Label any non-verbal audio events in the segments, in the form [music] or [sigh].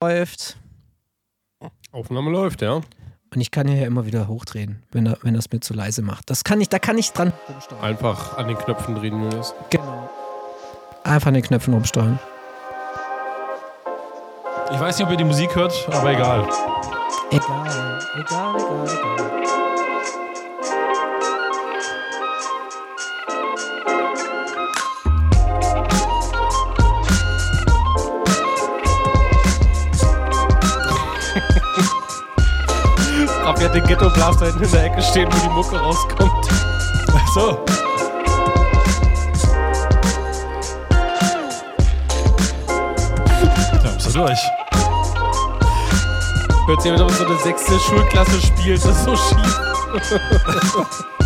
läuft. Aufnahme läuft, ja. Und ich kann hier ja immer wieder hochdrehen, wenn er, wenn es mir zu leise macht. Das kann ich, da kann ich dran rumsteuern. Einfach an den Knöpfen drehen, Julius. Genau. Einfach an den Knöpfen rumsteuern. Ich weiß nicht, ob ihr die Musik hört, aber egal. Egal, egal, egal, egal. Hat den Ghetto Blaster hinten in der Ecke stehen, wo die Mucke rauskommt. Ach so. Da bist du durch. Hört sich, ob so eine sechste Schulklasse spielt, das ist so schief. [laughs]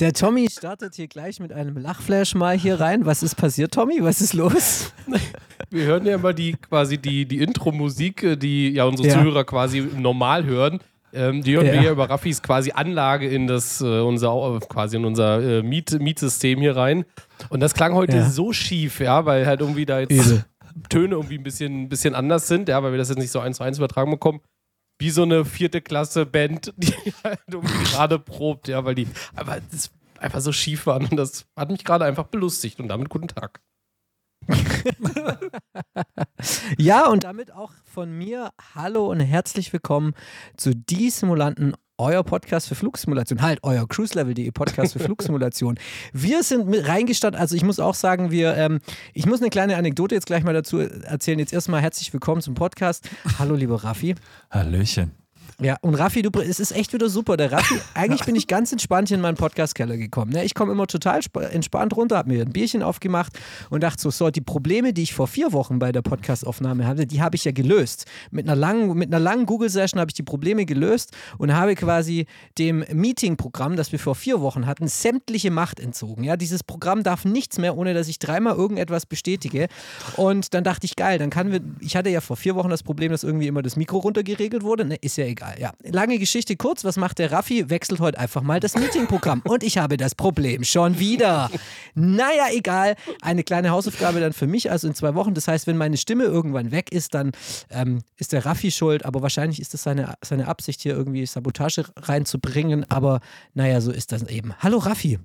der Tommy startet hier gleich mit einem Lachflash mal hier rein. Was ist passiert, Tommy? Was ist los? [laughs] Wir hören ja immer die quasi die, die Intro-Musik, äh, die ja unsere Ja. Zuhörer quasi normal hören. Ähm, die hören Ja. wir ja über Raffis quasi Anlage in das äh, unser quasi in unser äh, Miet, Mietsystem hier rein. Und das klang heute Ja. so schief, ja, weil halt irgendwie da jetzt. Töne irgendwie ein bisschen, ein bisschen anders sind, ja, weil wir das jetzt nicht so eins zu eins übertragen bekommen. Wie so eine vierte Klasse Band, [laughs] die halt gerade probt, ja, weil die aber einfach so schief waren. Und das hat mich gerade einfach belustigt. Und damit guten Tag. [laughs] Ja, und damit auch von mir Hallo und herzlich willkommen zu Die Simulanten, euer Podcast für Flugsimulation. Halt, euer cruiselevel.de Podcast für [laughs] Flugsimulation. Wir sind mit reingestartet, also ich muss auch sagen, wir, ähm, ich muss eine kleine Anekdote jetzt gleich mal dazu erzählen. Jetzt erstmal herzlich willkommen zum Podcast. Hallo, lieber Raffi. Hallöchen. Ja, und Raffi, du, es ist echt wieder super. Der Raffi, [laughs] eigentlich bin ich ganz entspannt hier in meinen Podcast-Keller gekommen. Ne? Ich komme immer total sp- entspannt runter, habe mir ein Bierchen aufgemacht und dachte so, so, die Probleme, die ich vor vier Wochen bei der Podcast-Aufnahme hatte, die habe ich ja gelöst. Mit einer langen, mit einer langen Google-Session habe ich die Probleme gelöst und habe quasi dem Meeting-Programm, das wir vor vier Wochen hatten, sämtliche Macht entzogen. Ja, dieses Programm darf nichts mehr, ohne dass ich dreimal irgendetwas bestätige. Und dann dachte ich, geil, dann kann wir, ich hatte ja vor vier Wochen das Problem, dass irgendwie immer das Mikro runtergeregelt wurde. Ne, ist ja egal. Ja, lange Geschichte kurz. Was macht der Raffi? Wechselt heute einfach mal das Meeting-Programm. Und ich habe das Problem schon wieder. Naja, egal. Eine kleine Hausaufgabe dann für mich, also in zwei Wochen. Das heißt, wenn meine Stimme irgendwann weg ist, dann ähm, ist der Raffi schuld. Aber wahrscheinlich ist das seine, seine Absicht, hier irgendwie Sabotage reinzubringen. Aber naja, so ist das eben. Hallo Raffi.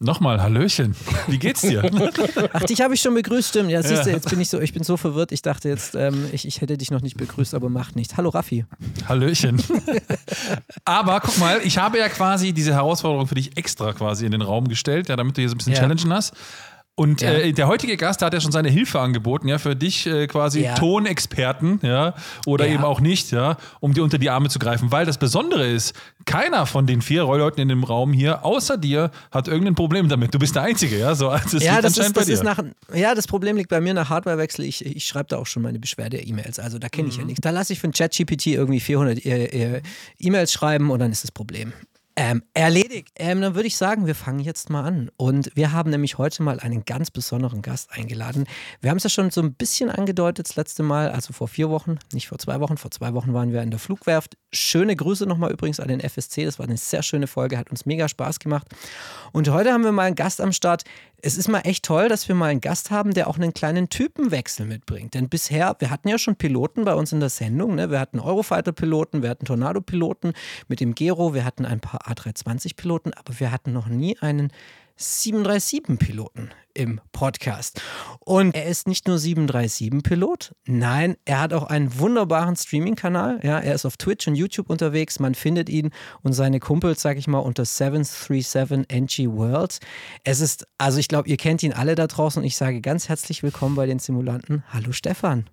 Nochmal, Hallöchen. Wie geht's dir? [laughs] Ach, dich habe ich schon begrüßt, stimmt. Ja, siehst du, Ja. jetzt bin ich so, ich bin so verwirrt. Ich dachte jetzt, ähm, ich, ich hätte dich noch nicht begrüßt, aber macht nichts. Hallo Raffi. Hallöchen. [laughs] Aber guck mal, ich habe ja quasi diese Herausforderung für dich extra quasi in den Raum gestellt, ja, damit du hier so ein bisschen Ja. challengen hast. Und Ja. äh, der heutige Gast hat ja schon seine Hilfe angeboten, ja, für dich äh, quasi Ja. Tonexperten, ja, oder Ja. eben auch nicht, ja, um dir unter die Arme zu greifen. Weil das Besondere ist, keiner von den vier Leuten in dem Raum hier, außer dir, hat irgendein Problem damit. Du bist der Einzige, ja. So, also es ja, das ist, das dir. ist nach, ja, das Problem liegt bei mir nach Hardwarewechsel. Ich, ich schreibe da auch schon meine Beschwerde-E-Mails. Also da kenne ich ja Mhm. nichts. Da lasse ich von ChatGPT irgendwie 400 äh, äh, E-Mails schreiben und dann ist das Problem. Ähm, erledigt. Ähm, dann würde ich sagen, wir fangen jetzt mal an. Und wir haben nämlich heute mal einen ganz besonderen Gast eingeladen. Wir haben es ja schon so ein bisschen angedeutet das letzte Mal, also vor vier Wochen, nicht vor zwei Wochen. Vor zwei Wochen waren wir in der Flugwerft. Schöne Grüße nochmal übrigens an den FSC. Das war eine sehr schöne Folge, hat uns mega Spaß gemacht. Und heute haben wir mal einen Gast am Start. Es ist mal echt toll, dass wir mal einen Gast haben, der auch einen kleinen Typenwechsel mitbringt. Denn bisher, wir hatten ja schon Piloten bei uns in der Sendung. Ne? Wir hatten Eurofighter-Piloten, wir hatten Tornado-Piloten mit dem Gero, wir hatten ein paar A320-Piloten, aber wir hatten noch nie einen 737-Piloten im Podcast. Und er ist nicht nur 737-Pilot, nein, er hat auch einen wunderbaren Streaming-Kanal. Ja, er ist auf Twitch und YouTube unterwegs. Man findet ihn und seine Kumpels, sag ich mal, unter 737 NG World. Es ist, also ich glaube, ihr kennt ihn alle da draußen und ich sage ganz herzlich willkommen bei den Simulanten. Hallo Stefan.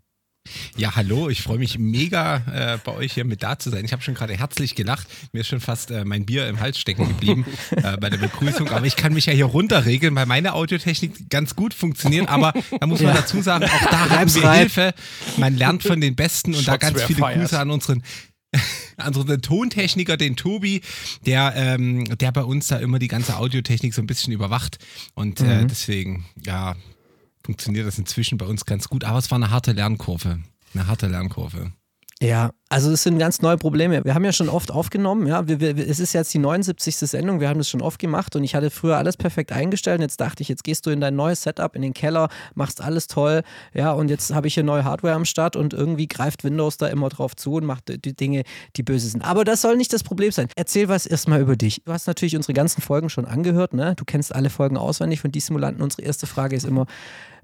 Ja, hallo, ich freue mich mega äh, bei euch hier mit da zu sein. Ich habe schon gerade herzlich gelacht. Mir ist schon fast äh, mein Bier im Hals stecken geblieben [laughs] äh, bei der Begrüßung. Aber ich kann mich ja hier runterregeln, weil meine Audiotechnik ganz gut funktioniert. Aber da muss man Ja. dazu sagen, auch da [laughs] haben wir rein. Hilfe. Man lernt von den Besten und da Shots ganz were viele fired. Grüße an unseren [laughs] unseren Tontechniker, den Tobi, der, ähm, der bei uns da immer die ganze Audiotechnik so ein bisschen überwacht. Und äh, deswegen, ja, funktioniert das inzwischen bei uns ganz gut. Aber es war eine harte Lernkurve. Eine harte Lernkurve. Ja, also es sind ganz neue Probleme. Wir haben ja schon oft aufgenommen, ja, wir, wir, es ist jetzt die 79. Sendung, wir haben das schon oft gemacht und ich hatte früher alles perfekt eingestellt jetzt dachte ich, jetzt gehst du in dein neues Setup, in den Keller, machst alles toll, ja, und jetzt habe ich hier neue Hardware am Start und irgendwie greift Windows da immer drauf zu und macht die Dinge, die böse sind. Aber das soll nicht das Problem sein. Erzähl was erstmal über dich. Du hast natürlich unsere ganzen Folgen schon angehört, ne? Du kennst alle Folgen auswendig von die Simulanten. Unsere erste Frage ist immer,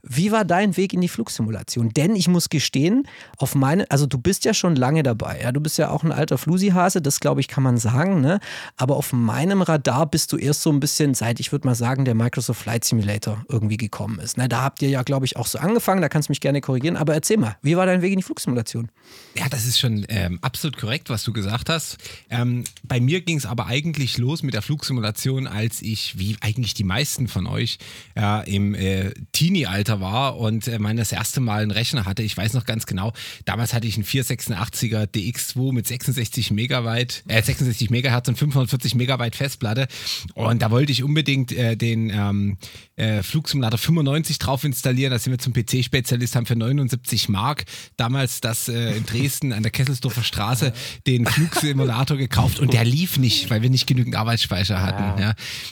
wie war dein Weg in die Flugsimulation? Denn ich muss gestehen, auf meine, also du bist ja schon lange dabei, ja, du bist ja auch ein alter Flusi-Hase, das glaube ich kann man sagen, ne? Aber auf meinem Radar bist du erst so ein bisschen seit, ich würde mal sagen, der Microsoft Flight Simulator irgendwie gekommen ist. Ne? Da habt ihr ja, glaube ich, auch so angefangen, da kannst du mich gerne korrigieren, aber erzähl mal, wie war dein Weg in die Flugsimulation? Ja, das ist schon ähm, absolut korrekt, was du gesagt hast. Ähm, bei mir ging es aber eigentlich los mit der Flugsimulation, als ich, wie eigentlich die meisten von euch, ja, im äh, Teenie-Alter war und äh, mein das erste Mal einen Rechner hatte. Ich weiß noch ganz genau, damals hatte ich einen 486er DX2 mit 66 Megabyte, äh, 66 Megahertz und 540 Megabyte Festplatte. Und da wollte ich unbedingt äh, den ähm, äh, Flugsimulator 95 drauf installieren. Da sind wir zum PC-Spezialist, haben für 79 Mark damals das äh, in Dresden an der Kesselsdorfer Straße den Flugsimulator gekauft und der lief nicht, weil wir nicht genügend Arbeitsspeicher hatten.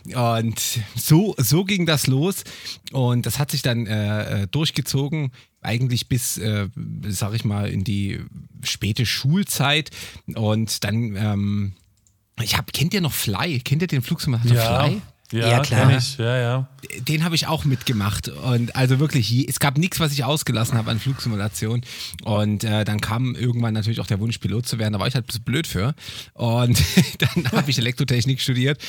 Ja. Und so, so ging das los und das hat sich dann äh, äh, durchgezogen eigentlich bis, äh, sag ich mal, in die späte Schulzeit und dann, ähm, ich hab, kennt ihr noch Fly? Kennt ihr den Flugsimulator Fly? Ja, Ja, klar. ich. Ja, ja. Den habe ich auch mitgemacht. Und also wirklich, es gab nichts, was ich ausgelassen habe an Flugsimulation. Und äh, dann kam irgendwann natürlich auch der Wunsch, Pilot zu werden, da war ich halt ein bisschen blöd für. Und [laughs] dann [laughs] habe ich Elektrotechnik studiert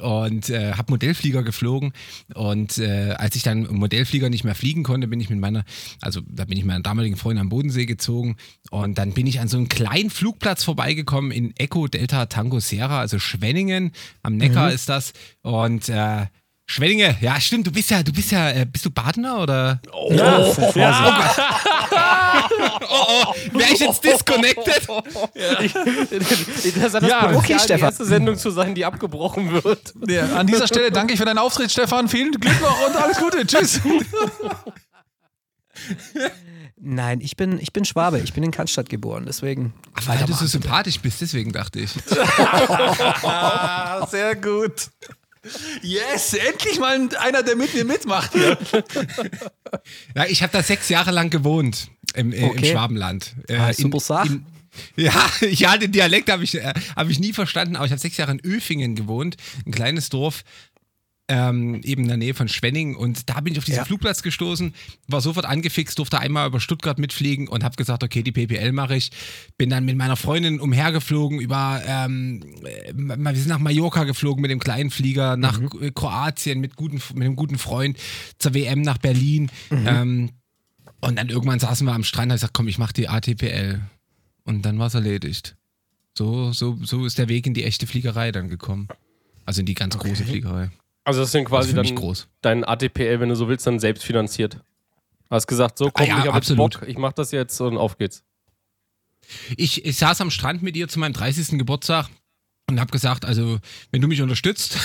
und äh, habe Modellflieger geflogen. Und äh, als ich dann Modellflieger nicht mehr fliegen konnte, bin ich mit meiner, also da bin ich mit meiner damaligen Freundin am Bodensee gezogen. Und dann bin ich an so einem kleinen Flugplatz vorbeigekommen in Echo Delta Tango Sierra, also Schwenningen. Am Neckar ist das und äh, Schwenninge, ja stimmt, du bist ja, du bist ja, äh, bist du Badener oder? Ja, Wäre ich [laughs] jetzt disconnected? Das hat das Ja, Potenzial, okay, die Stefan. erste Sendung zu sein, die abgebrochen wird. Ja, an dieser Stelle danke ich für deinen Auftritt, Stefan. Vielen Glück noch und alles Gute. Tschüss. Nein, ich bin, ich bin Schwabe, ich bin in Cannstatt geboren, deswegen. Weil du so sympathisch bist, deswegen dachte ich. Ah, [laughs] sehr gut. Yes, endlich mal einer, der mit mir mitmacht hier. [laughs] Ja, ich habe da sechs Jahre lang gewohnt im, äh, im Okay. Schwabenland. Äh, Ah, super Sache. ja, [laughs] ja, den Dialekt habe ich, äh, hab ich nie verstanden, aber ich habe sechs Jahre in Öfingen gewohnt, ein kleines Dorf. Ähm, eben in der Nähe von Schwenning und da bin ich auf diesen Ja. Flugplatz gestoßen, war sofort angefixt, durfte einmal über Stuttgart mitfliegen und habe gesagt, okay, die PPL mache ich. Bin dann mit meiner Freundin umhergeflogen über, ähm, äh, wir sind nach Mallorca geflogen mit dem kleinen Flieger, nach äh, Kroatien mit, guten, mit einem guten Freund, zur WM nach Berlin. Ähm, und dann irgendwann saßen wir am Strand und hab ich gesagt, komm, ich mache die ATPL. Und dann war es erledigt. So, so, so ist der Weg in die echte Fliegerei dann gekommen. Also in die ganz große Fliegerei. Also das sind quasi Also für mich dann groß. dein ATPL, wenn du so willst, dann selbst finanziert. Hast gesagt, so komm, Ah ja, ich habe. Bock, ich mach das jetzt und auf geht's. Ich, ich saß am Strand mit ihr zu meinem 30. Geburtstag und habe gesagt, also wenn du mich unterstützt,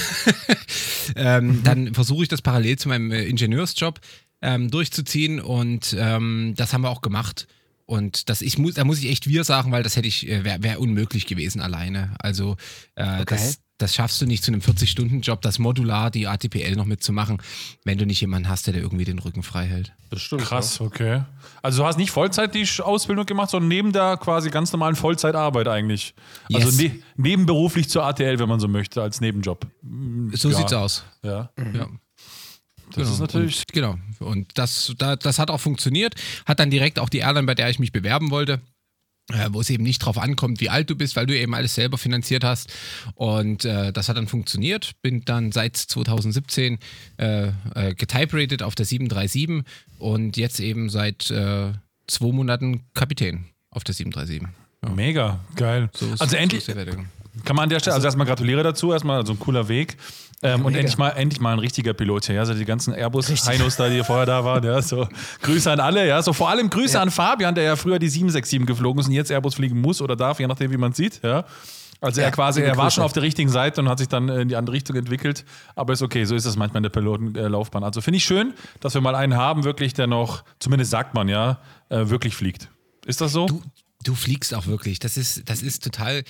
[laughs] ähm, dann versuche ich das parallel zu meinem äh, Ingenieursjob ähm, durchzuziehen und ähm, das haben wir auch gemacht. Und das ich muss, da muss ich echt wir sagen, weil das hätte ich äh, wäre wär unmöglich gewesen alleine. Also äh, das, das schaffst du nicht zu einem 40-Stunden-Job, das modular die ATPL noch mitzumachen, wenn du nicht jemanden hast, der dir irgendwie den Rücken frei hält. Das stimmt. Krass, okay. Also du hast nicht Vollzeit die Ausbildung gemacht, sondern neben der quasi ganz normalen Vollzeitarbeit eigentlich. Also Yes. ne nebenberuflich zur ATL, wenn man so möchte, als Nebenjob. So Ja. sieht's aus. Ja. Ja. Das ist natürlich. Und, genau. Und das, da, das hat auch funktioniert. Hat dann direkt auch die Airline, bei der ich mich bewerben wollte, wo es eben nicht drauf ankommt, wie alt du bist, weil du eben alles selber finanziert hast. Und äh, das hat dann funktioniert. Bin dann seit 2017 äh, äh, getyperated auf der 737 und jetzt eben seit äh, zwei Monaten Kapitän auf der 737. Ja. Mega, geil. So ist- also so endlich. Kann man an der Stelle, also erstmal gratuliere dazu, erstmal so ein cooler Weg. Ähm, und endlich mal, endlich mal ein richtiger Pilot hier. Ja, so die ganzen Airbus-Heinos da, die vorher da waren. Ja, so Grüße an alle. Ja, so vor allem Grüße an Fabian, der ja früher die 767 geflogen ist und jetzt Airbus fliegen muss oder darf, je nachdem, wie man sieht. Ja. Also er quasi, er war Grüße. schon auf der richtigen Seite und hat sich dann in die andere Richtung entwickelt. Aber ist okay, so ist das manchmal in der Pilotenlaufbahn. Also finde ich schön, dass wir mal einen haben, wirklich, der noch, zumindest sagt man ja, äh, wirklich fliegt. Ist das so? Du, du fliegst auch wirklich. Das ist, das ist total.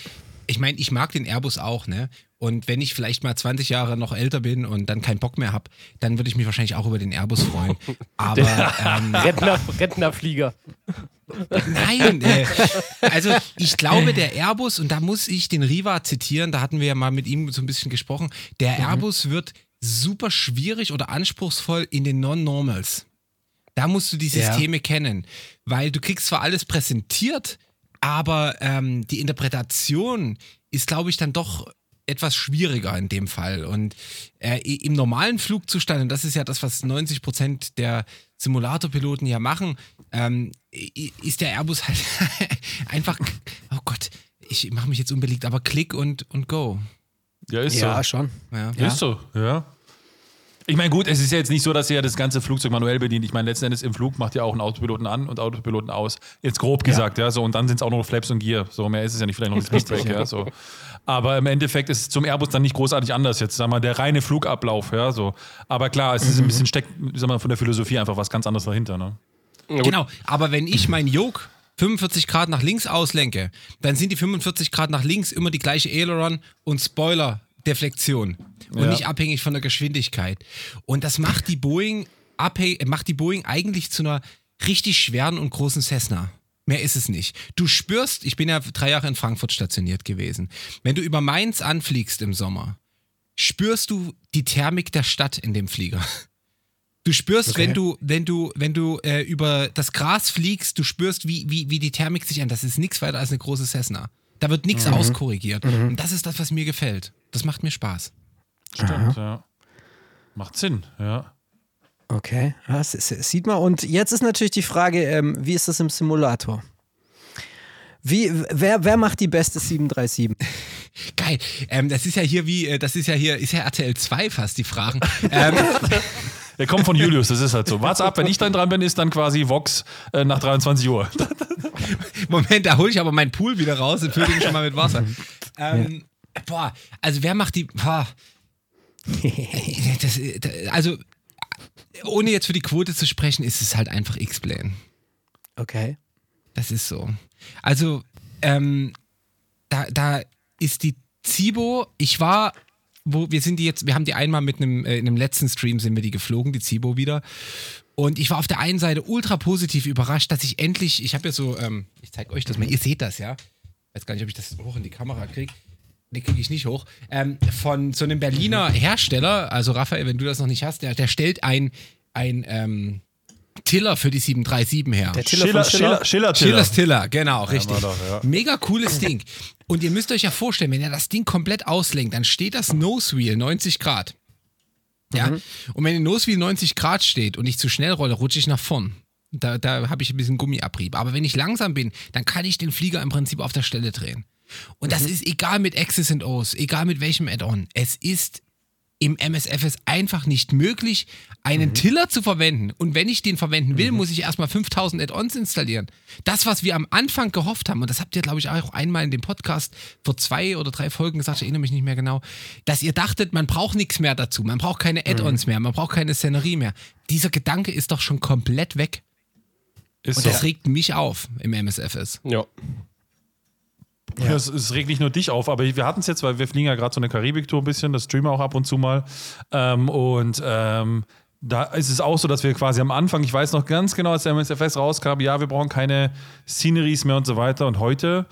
Ich meine, ich mag den Airbus auch, ne? Und wenn ich vielleicht mal 20 Jahre noch älter bin und dann keinen Bock mehr habe, dann würde ich mich wahrscheinlich auch über den Airbus freuen. [laughs] Aber ähm, Rentner, Rentnerflieger. Nein, äh, [laughs] also ich glaube, der Airbus, und da muss ich den Riva zitieren, da hatten wir ja mal mit ihm so ein bisschen gesprochen, der Airbus wird super schwierig oder anspruchsvoll in den Non-Normals. Da musst du die Ja. Systeme kennen, weil du kriegst zwar alles präsentiert, aber ähm, die Interpretation ist, glaube ich, dann doch etwas schwieriger in dem Fall. Und äh, im normalen Flugzustand, und das ist ja das, was 90 Prozent der Simulatorpiloten ja machen, ähm, ist der Airbus halt [laughs] einfach, oh Gott, ich mache mich jetzt unbeliebt, aber klick und, und go. Ja, ist Ja, so. schon. Ja. Ja. Ist so, ja. Ich meine, gut, es ist ja jetzt nicht so, dass ihr das ganze Flugzeug manuell bedient. Ich meine, letzten Endes im Flug macht ja auch ein Autopiloten an und Autopiloten aus. Jetzt grob gesagt, ja. so. Und dann sind es auch noch Flaps und Gear. So, mehr ist es ja nicht, vielleicht noch ein Speedbrake, ja. so. Aber im Endeffekt ist es zum Airbus dann nicht großartig anders jetzt, sag mal, der reine Flugablauf, ja, so. Aber klar, es ist ein bisschen steckt, sag mal, von der Philosophie einfach was ganz anderes dahinter, ne? Genau, aber wenn ich mein Yoke 45 Grad nach links auslenke, dann sind die 45 Grad nach links immer die gleiche Aileron und Spoiler-Deflektion und Ja. nicht abhängig von der Geschwindigkeit. Und das macht die Boeing, macht die Boeing eigentlich zu einer richtig schweren und großen Cessna. Mehr ist es nicht. Du spürst, ich bin ja drei Jahre in Frankfurt stationiert gewesen. Wenn du über Mainz anfliegst im Sommer, spürst du die Thermik der Stadt in dem Flieger. Du spürst, Okay. wenn du, wenn du, wenn du äh, über das Gras fliegst, du spürst, wie, wie, wie die Thermik sich an. Das ist nichts weiter als eine große Cessna. Da wird nichts auskorrigiert. Und das ist das, was mir gefällt. Das macht mir Spaß. Stimmt, ja. Macht Sinn, ja. Okay, ja, das, ist- das sieht man. Und jetzt ist natürlich die Frage, ähm, wie ist das im Simulator? Wie, wer, wer macht die beste 737? [laughs] Geil. Ähm, das ist ja hier wie, äh, das ist ja hier, ist ja RTL 2 fast die Fragen. [laughs] ähm, Der kommt von Julius, das ist halt so. Warte ab, wenn ich dann dran bin, ist dann quasi Vox äh, nach 23 Uhr. [laughs] Moment, da hole ich aber meinen Pool wieder raus und fülle den schon mal mit Wasser. Ähm, Boah, also wer macht die. Boah. Das, das, also, ohne jetzt für die Quote zu sprechen, ist es halt einfach X-Plane. Okay. Das ist so. Also, ähm, da, da ist die Zibo, ich war, wo, wir sind die jetzt, wir haben die einmal mit einem, äh, in einem letzten Stream sind wir die geflogen, die Zibo wieder. Und ich war auf der einen Seite ultra positiv überrascht, dass ich endlich, ich habe ja so, ähm, ich zeige euch das mal, ihr seht das, ja. Ich weiß gar nicht, ob ich das hoch in die Kamera kriege. Nee, kriege ich nicht hoch. Ähm, von so einem Berliner Hersteller, also Raphael, wenn du das noch nicht hast, der, der stellt ein, ein ähm, Tiller für die 737 her. Der Tiller Schiller, von Schiller. Schiller, Schiller, Tiller. Schillers Tiller, genau, richtig. war doch, ja. Mega cooles Ding. Und ihr müsst euch ja vorstellen, wenn er das Ding komplett auslenkt, dann steht das Nose Wheel 90 Grad. Ja. Und wenn der Nose Wheel 90 Grad steht und ich zu schnell rolle, rutsche ich nach vorn. Da, da habe ich ein bisschen Gummiabrieb. Aber wenn ich langsam bin, dann kann ich den Flieger im Prinzip auf der Stelle drehen. Und das ist egal mit X's und O's, egal mit welchem Add-on. Es ist im MSFS einfach nicht möglich, einen Tiller zu verwenden. Und wenn ich den verwenden will, muss ich erstmal 5000 Add-ons installieren. Das, was wir am Anfang gehofft haben, und das habt ihr, glaube ich, auch einmal in dem Podcast vor zwei oder drei Folgen gesagt, ich erinnere mich nicht mehr genau, dass ihr dachtet, man braucht nichts mehr dazu. Man braucht keine Add-ons mehr, man braucht keine Szenerie mehr. Dieser Gedanke ist doch schon komplett weg. Ist Und so. das regt mich auf im MSFS. Ja. Ja. Es, es regt nicht nur dich auf, aber wir hatten es jetzt, weil wir fliegen ja gerade so eine Karibik-Tour ein bisschen, das streamen wir auch ab und zu mal. Ähm, und ähm, da ist es auch so, dass wir quasi am Anfang, ich weiß noch ganz genau, als der MSFS rauskam, ja, wir brauchen keine Sceneries mehr und so weiter. Und heute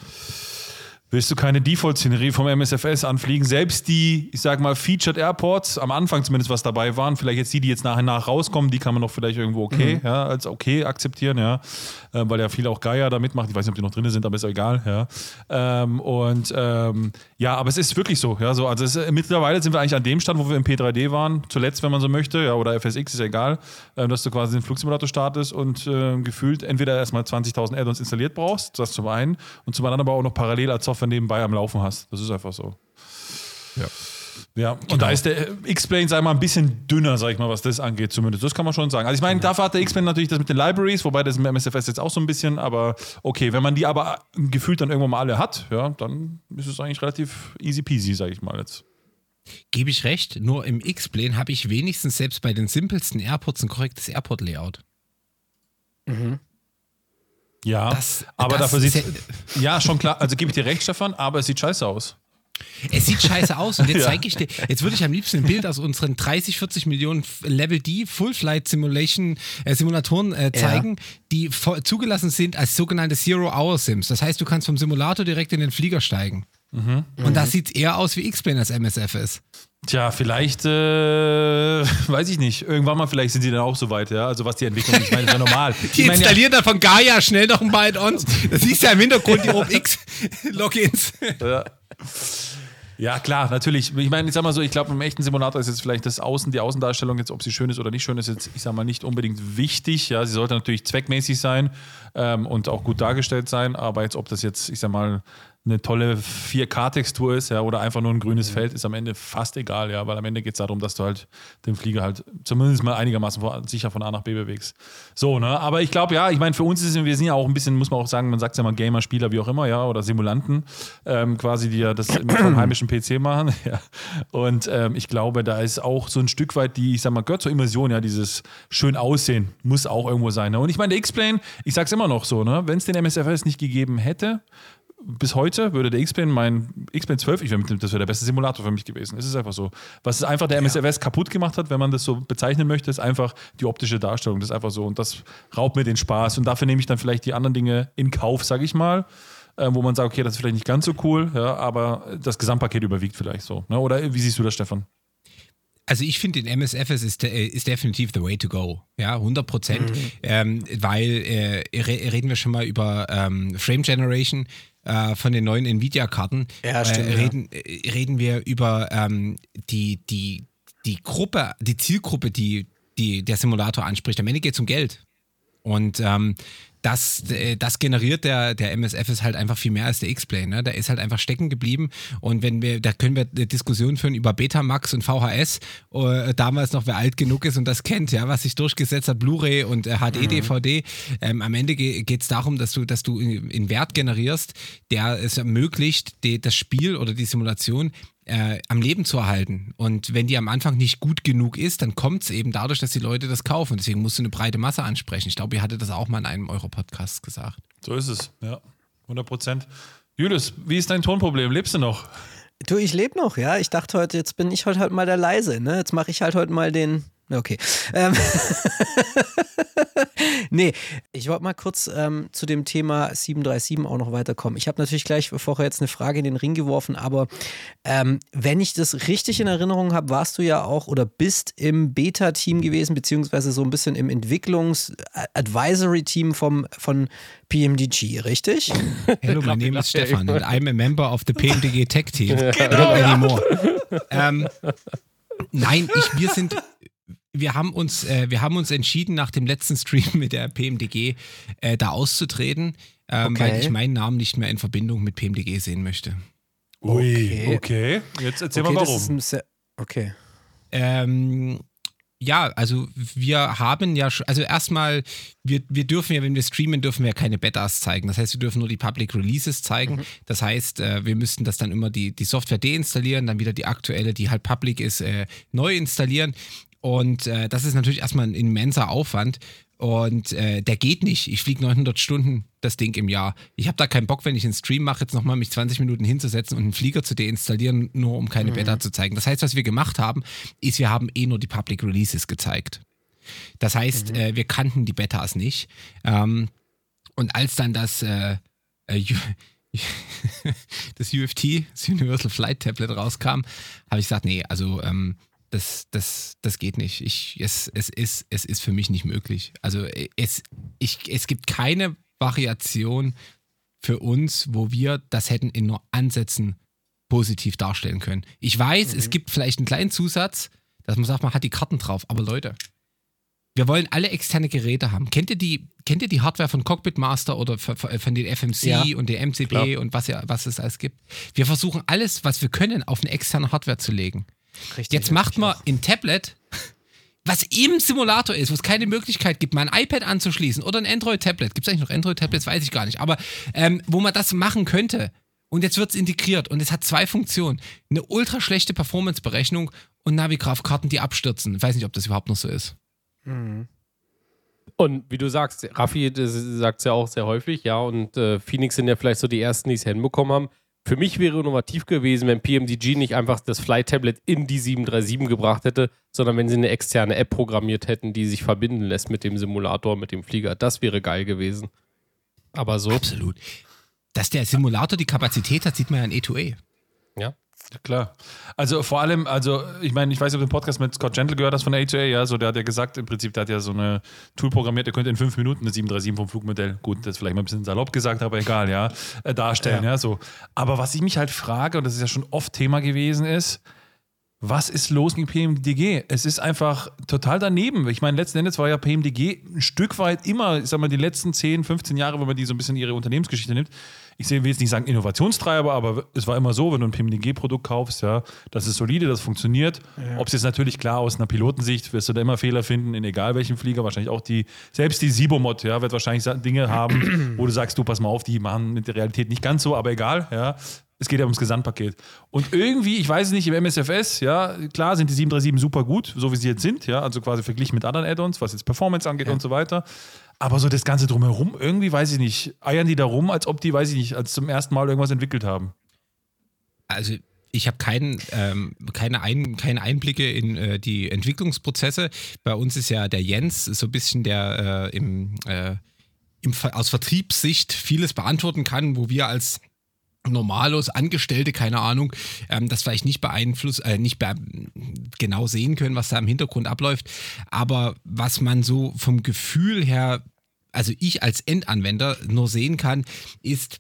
willst du keine Default-Szenerie vom MSFS anfliegen. Selbst die, ich sag mal, Featured Airports, am Anfang zumindest was dabei waren, vielleicht jetzt die, die jetzt nach und nach rauskommen, die kann man noch vielleicht irgendwo okay, ja, als okay akzeptieren, ja. Äh, weil ja viele auch Geier da mitmachen. Ich weiß nicht, ob die noch drin sind, aber ist egal, ja. Ähm, und ähm, ja, aber es ist wirklich so, ja. So, also es, mittlerweile sind wir eigentlich an dem Stand, wo wir im P3D waren, zuletzt, wenn man so möchte, ja, oder FSX, ist ja egal, äh, dass du quasi den Flugsimulator startest und äh, gefühlt entweder erstmal 20.000 Add-ons installiert brauchst, das zum einen, und zum anderen aber auch noch parallel als Software nebenbei am Laufen hast. Das ist einfach so. Ja. Ja, und da ist der X-Plane, sag ich mal, ein bisschen dünner, sag ich mal, was das angeht, zumindest. Das kann man schon sagen. Also ich meine, dafür hat der X-Plane natürlich das mit den Libraries, wobei das im MSFS jetzt auch so ein bisschen, aber okay, wenn man die aber gefühlt dann irgendwann mal alle hat, ja, dann ist es eigentlich relativ easy peasy, sag ich mal jetzt. Gebe ich recht, nur im X-Plane habe ich wenigstens selbst bei den simpelsten Airports ein korrektes Airport-Layout. Ja, Das- aber das dafür sieht ja schon klar, also gebe ich dir recht, Stefan, aber es sieht scheiße aus. Es sieht scheiße aus und [laughs] jetzt Ja. zeige ich dir, jetzt würde ich am liebsten ein Bild aus unseren 30, 40 Millionen Level D Full Flight Simulation äh, Simulatoren äh, zeigen, die vo- zugelassen sind als sogenannte Zero Hour Sims. Das heißt, du kannst vom Simulator direkt in den Flieger steigen. Und da sieht es eher aus wie X-Plane als MSFS. Tja, vielleicht, äh, [laughs] weiß ich nicht. Irgendwann mal, vielleicht sind die dann auch so weit, ja. Also was die Entwicklung, ich meine, das ist ja normal. [laughs] Die ich meine, ja, installieren dann von Gaia schnell noch ein paar Add-ons. Das siehst du ja im Hintergrund, die OpenX-Logins. [laughs] Ja, klar, natürlich. Ich meine, ich sag mal so, ich glaube, im echten Simulator ist jetzt vielleicht das Außen, die Außendarstellung, jetzt ob sie schön ist oder nicht schön ist, jetzt, ich sag mal, nicht unbedingt wichtig. Ja, sie sollte natürlich zweckmäßig sein ähm, und auch gut dargestellt sein, aber jetzt, ob das jetzt, ich sag mal, eine tolle 4K-Textur ist, ja, oder einfach nur ein grünes Feld, ist am Ende fast egal, ja, weil am Ende geht es darum, dass du halt den Flieger halt zumindest mal einigermaßen vor, sicher von A nach B bewegst. So, ne? Aber ich glaube, ja, ich meine, für uns ist es, wir sind ja auch ein bisschen, muss man auch sagen, man sagt ja mal Gamer, Spieler, wie auch immer, ja, oder Simulanten, ähm, quasi, die ja das mit [clears throat] vom heimischen PC machen. [laughs] Ja. Und ähm, ich glaube, da ist auch so ein Stück weit die, ich sag mal, gehört zur Immersion, ja, dieses schön Aussehen muss auch irgendwo sein. Ne? Und ich meine, der X-Plane, ich sag's immer noch so, ne, wenn es den MSFS nicht gegeben hätte, bis heute würde der X-Plane, mein X-Plane 12, ich mit dem, das wäre der beste Simulator für mich gewesen. Es ist einfach so. Was es einfach der MSFS kaputt gemacht hat, wenn man das so bezeichnen möchte, ist einfach die optische Darstellung. Das ist einfach so. Und das raubt mir den Spaß. Und dafür nehme ich dann vielleicht die anderen Dinge in Kauf, sage ich mal. Äh, wo man sagt, okay, das ist vielleicht nicht ganz so cool, ja, aber das Gesamtpaket überwiegt vielleicht so. Ne? Oder wie siehst du das, Stefan? Also ich finde, den MSFS ist, äh, ist definitiv the way to go. Ja, 100 Prozent. Ähm, weil äh, re reden wir schon mal über ähm, Frame Generation äh, von den neuen Nvidia-Karten. Ja, Äh, ja. reden, äh, reden wir über ähm, die, die, die Gruppe, die Zielgruppe, die, die der Simulator anspricht. Am Ende geht es um Geld. Und ähm, das, äh, das generiert der, der MSFS halt einfach viel mehr als der X-Plane. Ne? Der ist halt einfach stecken geblieben. Und wenn wir, da können wir eine Diskussion führen über Betamax und VHS, äh, damals noch, wer alt genug ist und das kennt, ja, was sich durchgesetzt hat, Blu-ray und äh, HD, DVD. Ähm, am Ende ge geht es darum, dass du, dass du in, in Wert generierst, der es ermöglicht, die, das Spiel oder die Simulation äh, am Leben zu erhalten. Und wenn die am Anfang nicht gut genug ist, dann kommt es eben dadurch, dass die Leute das kaufen. Deswegen musst du eine breite Masse ansprechen. Ich glaube, ihr hattet das auch mal in einem eurer Podcasts gesagt. So ist es, ja. 100 Prozent. Julius, wie ist dein Tonproblem? Lebst du noch? Du, ich lebe noch, ja. Ich dachte heute, jetzt bin ich heute halt mal der Leise, ne? Jetzt mache ich halt heute mal den. Okay. Ähm [laughs] nee, ich wollte mal kurz ähm, zu dem Thema 737 auch noch weiterkommen. Ich habe natürlich gleich vorher jetzt eine Frage in den Ring geworfen, aber ähm, wenn ich das richtig in Erinnerung habe, warst du ja auch oder bist im Beta-Team gewesen, beziehungsweise so ein bisschen im Entwicklungs-Advisory-Team vom von PMDG, richtig? [laughs] Hello, my name is Stefan and I'm a member of the PMDG Tech Team. [laughs] Not anymore. ähm, nein, ich, wir sind, wir haben uns, äh, wir haben uns entschieden, nach dem letzten Stream mit der PMDG äh, da auszutreten, ähm, Okay. weil ich meinen Namen nicht mehr in Verbindung mit PMDG sehen möchte. Ui, okay. Jetzt erzähl okay, mal das warum. ist ein sehr, okay. Ähm, ja, also wir haben ja schon, also erstmal, wir, wir dürfen ja, wenn wir streamen, dürfen wir ja keine Betas zeigen. Das heißt, wir dürfen nur die Public Releases zeigen. Das heißt, äh, wir müssten das dann immer die, die Software deinstallieren, dann wieder die aktuelle, die halt public ist, äh, neu installieren. Und äh, das ist natürlich erstmal ein immenser Aufwand. Und äh, der geht nicht. Ich fliege 900 Stunden das Ding im Jahr. Ich habe da keinen Bock, wenn ich einen Stream mache, jetzt nochmal mich 20 Minuten hinzusetzen und einen Flieger zu deinstallieren, nur um keine Beta zu zeigen. Das heißt, was wir gemacht haben, ist, wir haben eh nur die Public Releases gezeigt. Das heißt, äh, wir kannten die Betas nicht. Ähm, und als dann das, äh, äh, [laughs] das UFT, das Universal Flight Tablet rauskam, habe ich gesagt, nee, also ähm, das, das, das geht nicht. Ich, es, es, ist, es ist für mich nicht möglich. Also es, ich, es gibt keine Variation für uns, wo wir das hätten in nur Ansätzen positiv darstellen können. Ich weiß, es gibt vielleicht einen kleinen Zusatz, dass man sagt, man hat die Karten drauf, aber Leute, wir wollen alle externe Geräte haben. Kennt ihr die, kennt ihr die Hardware von Cockpit Master oder von den FMC Ja. und der MCB Klar. und was, ja, was es alles gibt? Wir versuchen alles, was wir können, auf eine externe Hardware zu legen. Richtig, Jetzt macht man im Tablet, was eben Simulator ist, wo es keine Möglichkeit gibt, mal ein iPad anzuschließen oder ein Android-Tablet. Gibt es eigentlich noch Android-Tablets? Weiß ich gar nicht. Aber ähm, wo man das machen könnte. Und jetzt wird es integriert und es hat zwei Funktionen. Eine ultra schlechte Performance-Berechnung und Navigraph-Karten, die abstürzen. Ich weiß nicht, ob das überhaupt noch so ist. Und wie du sagst, Raffi sagt es ja auch sehr häufig, ja, und äh, Phoenix sind ja vielleicht so die ersten, die es hinbekommen haben. Für mich wäre innovativ gewesen, wenn PMDG nicht einfach das Flight-Tablet in die 737 gebracht hätte, sondern wenn sie eine externe App programmiert hätten, die sich verbinden lässt mit dem Simulator, mit dem Flieger. Das wäre geil gewesen. Aber so, Absolut. Dass der Simulator die Kapazität hat, sieht man ja in E A2A. ja. Ja, klar. Also vor allem, also ich meine, ich weiß nicht, ob du den Podcast mit Scott Gentle gehört hast von der A2A, ja, so der hat ja gesagt, im Prinzip, der hat ja so eine Tool programmiert, der könnte in fünf Minuten eine 737 vom Flugmodell, gut, das ist vielleicht mal ein bisschen salopp gesagt, aber egal, ja, äh, darstellen, ja. so. Aber was ich mich halt frage, und das ist ja schon oft Thema gewesen, ist, was ist los mit PMDG? Es ist einfach total daneben. Ich meine, letzten Endes war ja PMDG ein Stück weit immer, ich sag mal, die letzten 10, 15 Jahre, wenn man die so ein bisschen ihre Unternehmensgeschichte nimmt. Ich will jetzt nicht sagen Innovationstreiber, aber es war immer so, wenn du ein PMDG-Produkt kaufst, ja, das ist solide, das funktioniert. Ob es jetzt natürlich klar aus einer Pilotensicht, wirst du da immer Fehler finden, in egal welchem Flieger, wahrscheinlich auch die, selbst die Sibomod, ja, wird wahrscheinlich Dinge haben, wo du sagst, du pass mal auf, die machen mit der Realität nicht ganz so, aber egal, ja. Es geht ja ums Gesamtpaket. Und irgendwie, ich weiß es nicht, im MSFS, ja, klar sind die 737 super gut, so wie sie jetzt sind, ja, also quasi verglichen mit anderen Add-ons, was jetzt Performance angeht und so weiter. Aber so das Ganze drumherum, irgendwie weiß ich nicht, eiern die da rum, als ob die, weiß ich nicht, als zum ersten Mal irgendwas entwickelt haben. also ich habe keinen, ähm, keine, Ein, keine Einblicke in äh, die Entwicklungsprozesse. Bei uns ist ja der Jens so ein bisschen der äh, im, äh, im, aus Vertriebssicht vieles beantworten kann, wo wir als Normalos, Angestellte, keine Ahnung, ähm, das vielleicht nicht beeinflusst, äh, nicht be genau sehen können, was da im Hintergrund abläuft. Aber was man so vom Gefühl her, also ich als Endanwender nur sehen kann, ist,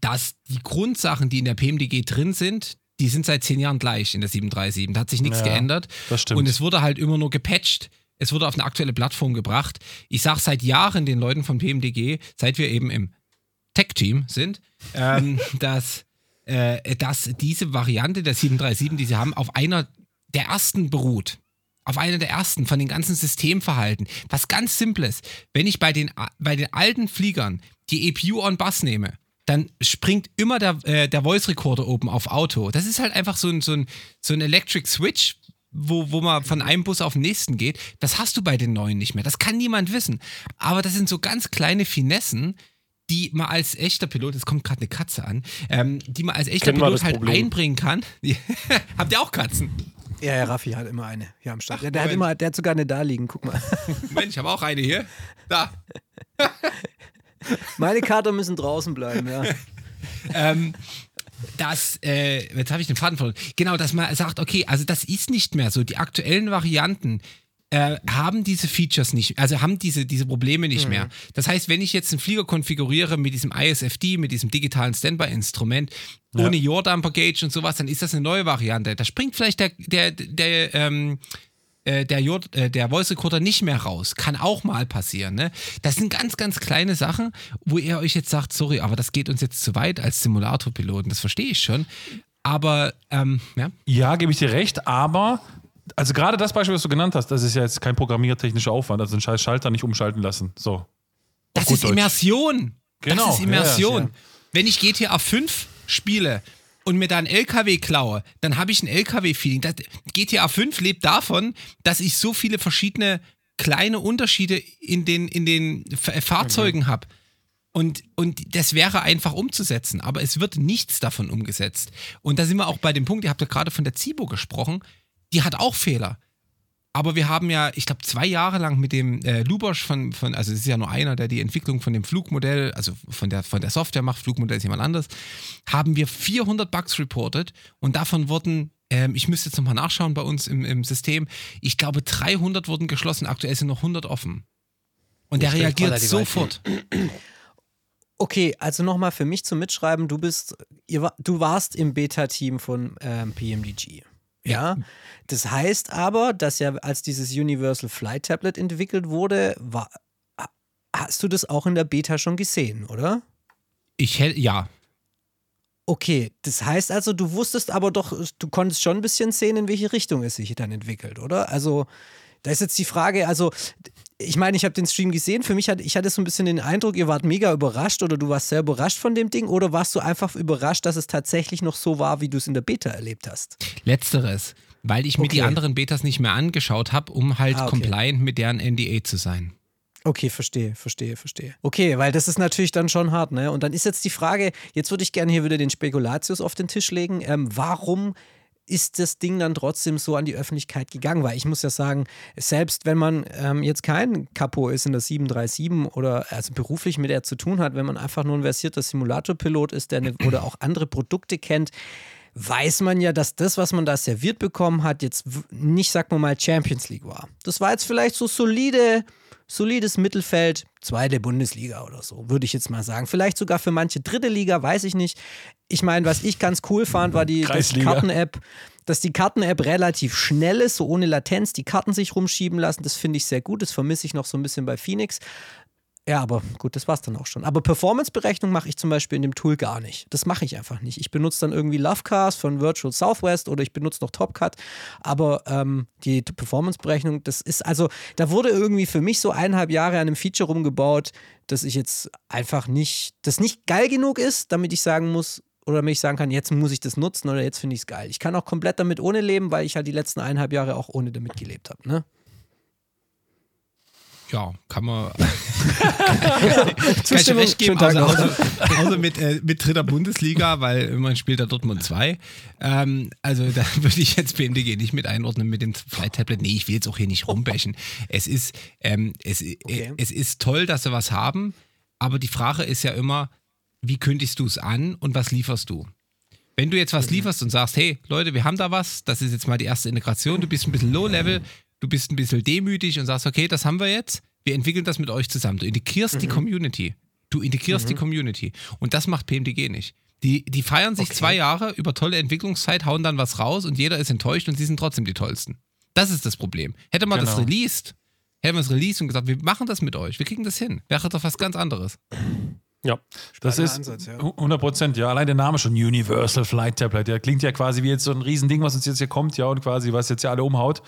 dass die Grundsachen, die in der PMDG drin sind, die sind seit zehn Jahren gleich in der 737. Da hat sich nichts Ja, geändert. das stimmt. Und es wurde halt immer nur gepatcht. Es wurde auf eine aktuelle Plattform gebracht. Ich sage seit Jahren den Leuten von PMDG, seit wir eben im Tech-Team sind, ähm, [laughs] dass, äh, dass diese Variante der 737, die sie haben, auf einer der ersten beruht. Auf einer der ersten von den ganzen Systemverhalten. Was ganz Simples. Wenn ich bei den, bei den alten Fliegern die EPU on Bus nehme, dann springt immer der, äh, der Voice Recorder oben auf Auto. Das ist halt einfach so ein, so ein, so ein Electric Switch, wo, wo man von einem Bus auf den nächsten geht. Das hast du bei den neuen nicht mehr. Das kann niemand wissen. Aber das sind so ganz kleine Finessen, die man als echter Pilot, es kommt gerade eine Katze an, ähm, die man als echter Kennen Pilot halt Problem. einbringen kann. [laughs] Habt ihr auch Katzen? Ja, ja, Raffi hat immer eine hier am Start. Ach, der, der, hat Moment. immer, der hat sogar eine da liegen, guck mal. [laughs] Mensch, ich habe auch eine hier. Da. [laughs] Meine Kater müssen draußen bleiben, ja. ähm, dass, äh, jetzt habe ich den Faden verloren. Genau, dass man sagt, okay, also das ist nicht mehr so. Die aktuellen Varianten äh, haben diese Features nicht, also haben diese, diese Probleme nicht mehr. Das heißt, wenn ich jetzt einen Flieger konfiguriere mit diesem ISFD, mit diesem digitalen Standby-Instrument, ohne Your-Dumper Gauge und sowas, dann ist das eine neue Variante. Da springt vielleicht der, der, der, ähm, äh, der, J, äh, der Voice Recorder nicht mehr raus. Kann auch mal passieren. Ne? Das sind ganz, ganz kleine Sachen, wo ihr euch jetzt sagt, sorry, aber das geht uns jetzt zu weit als Simulatorpiloten. Das verstehe ich schon. Aber, ähm, ja. Ja, gebe ich dir recht, aber also gerade das Beispiel, was du genannt hast, das ist ja jetzt kein programmiertechnischer Aufwand, also einen scheiß Schalter nicht umschalten lassen. So. Das ist Deutsch. Immersion. Genau, Das ist Immersion. ja, ja. Wenn ich GTA 5 spiele und mir da einen LKW klaue, dann habe ich ein LKW-Feeling. GTA 5 lebt davon, dass ich so viele verschiedene kleine Unterschiede in den, in den äh, Fahrzeugen habe. Und, und das wäre einfach umzusetzen, aber es wird nichts davon umgesetzt. Und da sind wir auch bei dem Punkt, ihr habt ja gerade von der Zibo gesprochen, die hat auch Fehler. Aber wir haben ja, ich glaube, zwei Jahre lang mit dem äh, Lubosch von, von, also es ist ja nur einer, der die Entwicklung von dem Flugmodell, also von der, von der Software macht, Flugmodell ist jemand anderes, haben wir 400 Bugs reported und davon wurden, ähm, ich müsste jetzt nochmal nachschauen bei uns im, im System, ich glaube 300 wurden geschlossen, aktuell sind noch 100 offen. Und der schlecht, reagiert sofort. Okay, also nochmal für mich zum Mitschreiben, du bist, ihr, du warst im Beta-Team von ähm, PMDG. Ja. Das heißt aber, dass ja, als dieses Universal Flight Tablet entwickelt wurde, war, ha- hast du das auch in der Beta schon gesehen, oder? Ich hätte, ja. Okay, das heißt also, du wusstest aber doch, du konntest schon ein bisschen sehen, in welche Richtung es sich dann entwickelt, oder? Also, da ist jetzt die Frage, also, ich meine, ich habe den Stream gesehen. Für mich hatte ich hatte so ein bisschen den Eindruck, ihr wart mega überrascht oder du warst sehr überrascht von dem Ding oder warst du einfach überrascht, dass es tatsächlich noch so war, wie du es in der Beta erlebt hast? Letzteres, weil ich mir die Okay. anderen Betas nicht mehr angeschaut habe, um halt Ah, okay. compliant mit deren NDA zu sein. Okay, verstehe, verstehe, verstehe. Okay, weil das ist natürlich dann schon hart, ne? Und dann ist jetzt die Frage, jetzt würde ich gerne hier wieder den Spekulatius auf den Tisch legen. Ähm, warum ist das Ding dann trotzdem so an die Öffentlichkeit gegangen? Weil ich muss ja sagen, selbst wenn man ähm, jetzt kein Kapo ist in der 737 oder also beruflich mit der zu tun hat, wenn man einfach nur ein versierter Simulatorpilot ist, der eine, oder auch andere Produkte kennt, weiß man ja, dass das, was man da serviert bekommen hat, jetzt nicht, sag mal mal, Champions League war. Das war jetzt vielleicht so solide, solides Mittelfeld, zweite Bundesliga oder so, würde ich jetzt mal sagen. Vielleicht sogar für manche dritte Liga, weiß ich nicht. Ich meine, was ich ganz cool fand, war die. [laughs] Karten-App, dass die Karten-App relativ schnell ist, so ohne Latenz, die Karten sich rumschieben lassen. Das finde ich sehr gut. Das vermisse ich noch so ein bisschen bei Phoenix. Ja, aber gut, das war's dann auch schon. Aber Performance-Berechnung mache ich zum Beispiel in dem Tool gar nicht. Das mache ich einfach nicht. Ich benutze dann irgendwie Lovecast von Virtual Southwest oder ich benutze noch TopCut. Aber ähm, die Performance-Berechnung, das ist also, da wurde irgendwie für mich so eineinhalb Jahre an einem Feature rumgebaut, dass ich jetzt einfach nicht, das nicht geil genug ist, damit ich sagen muss, oder damit ich sagen kann, jetzt muss ich das nutzen oder jetzt finde ich es geil. Ich kann auch komplett damit ohne leben, weil ich halt die letzten eineinhalb Jahre auch ohne damit gelebt habe. Ne? Ja, kann man. [laughs] Zustimmung. recht geben, außer, noch. außer, außer mit, äh, mit dritter Bundesliga, weil immerhin spielt da Dortmund 2. Ähm, also da [laughs] würde ich jetzt BMDG nicht mit einordnen mit dem Flight Tablet. Nee, ich will jetzt auch hier nicht rumbächen. Es ist, ähm, es, Okay. äh, es ist toll, dass sie was haben, aber die Frage ist ja immer, wie kündigst du es an und was lieferst du? Wenn du jetzt was lieferst und sagst, hey Leute, wir haben da was, das ist jetzt mal die erste Integration, du bist ein bisschen low-level, du bist ein bisschen demütig und sagst, okay, das haben wir jetzt, wir entwickeln das mit euch zusammen. Du integrierst die Community. Du integrierst die Community. Und das macht PMDG nicht. Die, die feiern sich zwei Jahre über tolle Entwicklungszeit, hauen dann was raus und jeder ist enttäuscht und sie sind trotzdem die tollsten. Das ist das Problem. Hätte man das Genau. released, hätten wir es released und gesagt, wir machen das mit euch, wir kriegen das hin. Wäre doch was ganz anderes. Ja. Das Spannender ist Ansatz, ja. 100 Prozent, ja. Allein der Name schon Universal Flight Tablet, der klingt ja quasi wie jetzt so ein Riesending, was uns jetzt hier kommt, ja, und quasi, was jetzt ja alle umhaut.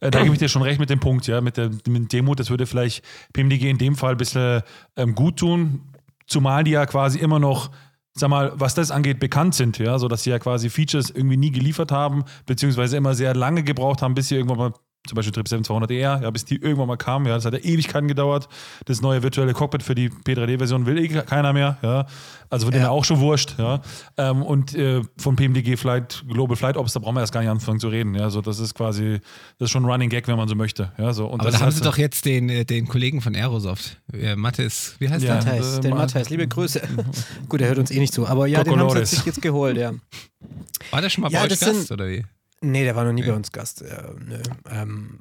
Äh, da gebe ich dir schon recht mit dem Punkt, ja, mit der mit dem Demut, das würde vielleicht PMDG in dem Fall ein bisschen ähm, gut tun, zumal die ja quasi immer noch sag mal, was das angeht, bekannt sind, ja, so dass sie ja quasi Features irgendwie nie geliefert haben, beziehungsweise immer sehr lange gebraucht haben, bis sie irgendwann mal zum Beispiel Trip 7200ER, ja, bis die irgendwann mal kam, ja, das hat ja Ewigkeiten gedauert. Das neue virtuelle Cockpit für die P3D-Version will eh keiner mehr, ja. Also von denen auch schon wurscht, ja. Ähm, und äh, von PMDG Flight, Global Flight Ops, da brauchen wir erst gar nicht anfangen zu reden, ja. So, das ist quasi, das ist schon ein Running Gag, wenn man so möchte, ja. So, und Aber das da haben sie doch jetzt den, äh, den Kollegen von Aerosoft, äh, Mathis, wie heißt Ja. der? Matthijs, äh, den Ma- Matthijs, liebe Grüße. [laughs] Gut, er hört uns eh nicht zu, aber ja, den haben sie Kokolores. sich jetzt geholt, ja. War der schon mal Ja, bei euch Gast sind- oder wie? Nee, der war noch nie bei uns Gast. Äh. Ähm,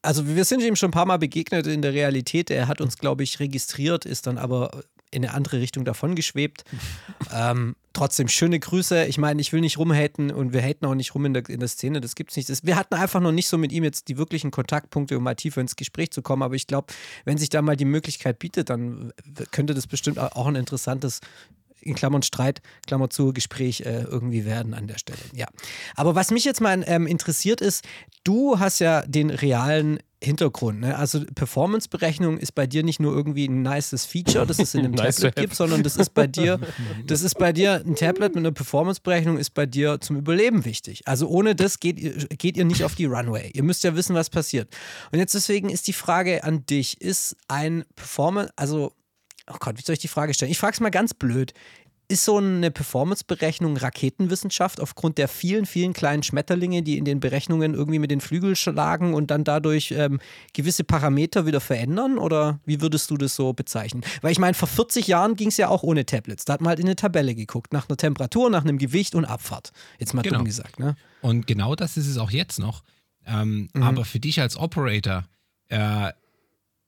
also wir sind ihm schon ein paar Mal begegnet in der Realität. Er hat uns, glaube ich, registriert, ist dann aber in eine andere Richtung davon geschwebt. [laughs] ähm, trotzdem schöne Grüße. Ich meine, ich will nicht rumhaten und wir haten auch nicht rum in der, in der Szene. Das gibt's nicht. Das, wir hatten einfach noch nicht so mit ihm jetzt die wirklichen Kontaktpunkte, um mal tiefer ins Gespräch zu kommen. Aber ich glaube, wenn sich da mal die Möglichkeit bietet, dann könnte das bestimmt auch ein interessantes in Klammern Streit, Klammer zu, Gespräch äh, irgendwie werden an der Stelle. Ja. Aber was mich jetzt mal ähm, interessiert ist, du hast ja den realen Hintergrund. Ne? Also Performance-Berechnung ist bei dir nicht nur irgendwie ein nices Feature, das es in einem [laughs] Nice Tablet gibt, sondern das ist bei dir, [laughs] das ist bei dir ein Tablet mit einer Performance-Berechnung ist bei dir zum Überleben wichtig. Also ohne das geht, ihr- geht ihr nicht auf die Runway. Ihr müsst ja wissen, was passiert. Und jetzt deswegen ist die Frage an dich, ist ein Performance, also Oh Gott, wie soll ich die Frage stellen? Ich frage es mal ganz blöd. Ist so eine Performance-Berechnung Raketenwissenschaft aufgrund der vielen, vielen kleinen Schmetterlinge, die in den Berechnungen irgendwie mit den Flügeln schlagen und dann dadurch ähm, gewisse Parameter wieder verändern? Oder wie würdest du das so bezeichnen? Weil ich meine, vor 40 Jahren ging es ja auch ohne Tablets. Da hat man halt in eine Tabelle geguckt, nach einer Temperatur, nach einem Gewicht und Abfahrt. Jetzt mal Genau. dumm gesagt, ne? Und genau das ist es auch jetzt noch. Ähm, Aber für dich als Operator äh,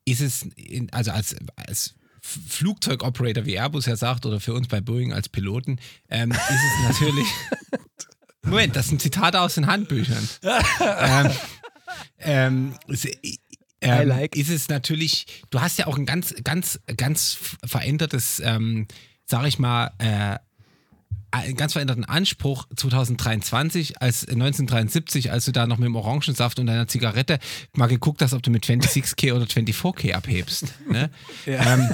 ist es, in, also als, als Flugzeugoperator, wie Airbus ja sagt, oder für uns bei Boeing als Piloten, ähm, ist es natürlich. [laughs] Moment, das sind Zitate aus den Handbüchern. [laughs] ähm, ähm, es- ähm, like. Ist es natürlich, du hast ja auch ein ganz, ganz, ganz verändertes, ähm, sag ich mal, äh, ganz veränderten Anspruch 2023 als 1973, als du da noch mit dem Orangensaft und deiner Zigarette mal geguckt hast, ob du mit 26K oder 24K abhebst. Ne? [laughs] Ja. Ähm,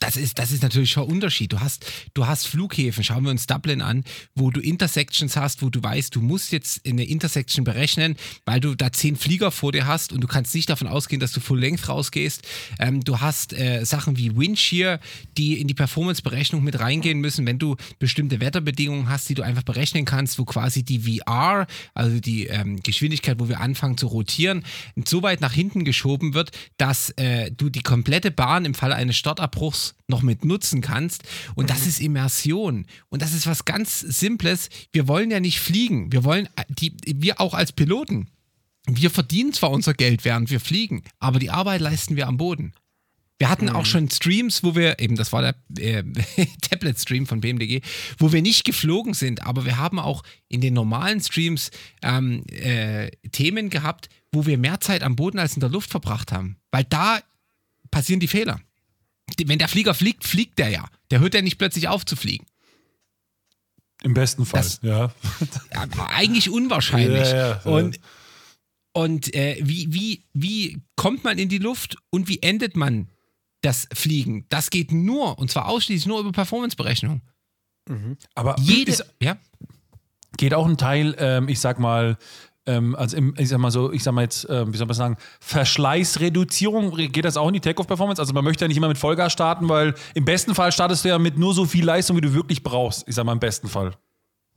das ist, das ist natürlich schon ein Unterschied. Du hast, du hast Flughäfen, schauen wir uns Dublin an, wo du Intersections hast, wo du weißt, du musst jetzt eine Intersection berechnen, weil du da zehn Flieger vor dir hast und du kannst nicht davon ausgehen, dass du Full Length rausgehst. Ähm, du hast äh, Sachen wie Wind Shear, die in die Performance-Berechnung mit reingehen müssen, wenn du bestimmte Wetterbedingungen hast, die du einfach berechnen kannst, wo quasi die VR, also die ähm, Geschwindigkeit, wo wir anfangen zu rotieren, so weit nach hinten geschoben wird, dass äh, du die komplette Bahn im Falle eines Startabbruchs noch mit nutzen kannst. Und das ist Immersion. Und das ist was ganz Simples. Wir wollen ja nicht fliegen. Wir wollen, äh, die, wir auch als Piloten, wir verdienen zwar unser Geld, während wir fliegen, aber die Arbeit leisten wir am Boden. Wir hatten auch schon Streams, wo wir, eben das war der äh, [laughs] Tablet-Stream von BMDG, wo wir nicht geflogen sind, aber wir haben auch in den normalen Streams ähm, äh, Themen gehabt, wo wir mehr Zeit am Boden als in der Luft verbracht haben. Weil da passieren die Fehler. Wenn der Flieger fliegt, fliegt der ja. Der hört ja nicht plötzlich auf zu fliegen. Im besten Fall, Das- ja. Ja, eigentlich unwahrscheinlich. Ja, ja. Und, und äh, wie, wie, wie kommt man in die Luft und wie endet man das Fliegen? Das geht nur, und zwar ausschließlich nur über Performanceberechnung. Aber Jede, ist, ja, geht auch ein Teil, ähm, ich sag mal, ähm, also im, ich sag mal so, ich sag mal jetzt, ähm, wie soll man sagen, Verschleißreduzierung, geht das auch in die Takeoff-Performance? Also man möchte ja nicht immer mit Vollgas starten, weil im besten Fall startest du ja mit nur so viel Leistung, wie du wirklich brauchst. Ich sag mal im besten Fall.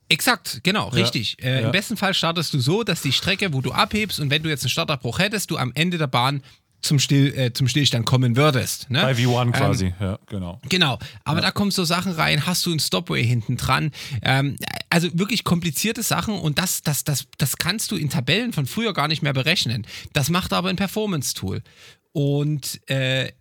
exakt, genau, richtig. Äh, ja. Im besten Fall startest du so, dass die Strecke, wo du abhebst und wenn du jetzt einen Startabbruch hättest, du am Ende der Bahn zum, Still, äh, zum Stillstand kommen würdest. Ne? Bei V1 Ähm, quasi, ja, genau. Genau, aber da kommen so Sachen rein, hast du ein Stopway hinten dran. Ähm, also wirklich komplizierte Sachen und das, das, das, das kannst du in Tabellen von früher gar nicht mehr berechnen. Das macht aber ein Performance-Tool. Und äh,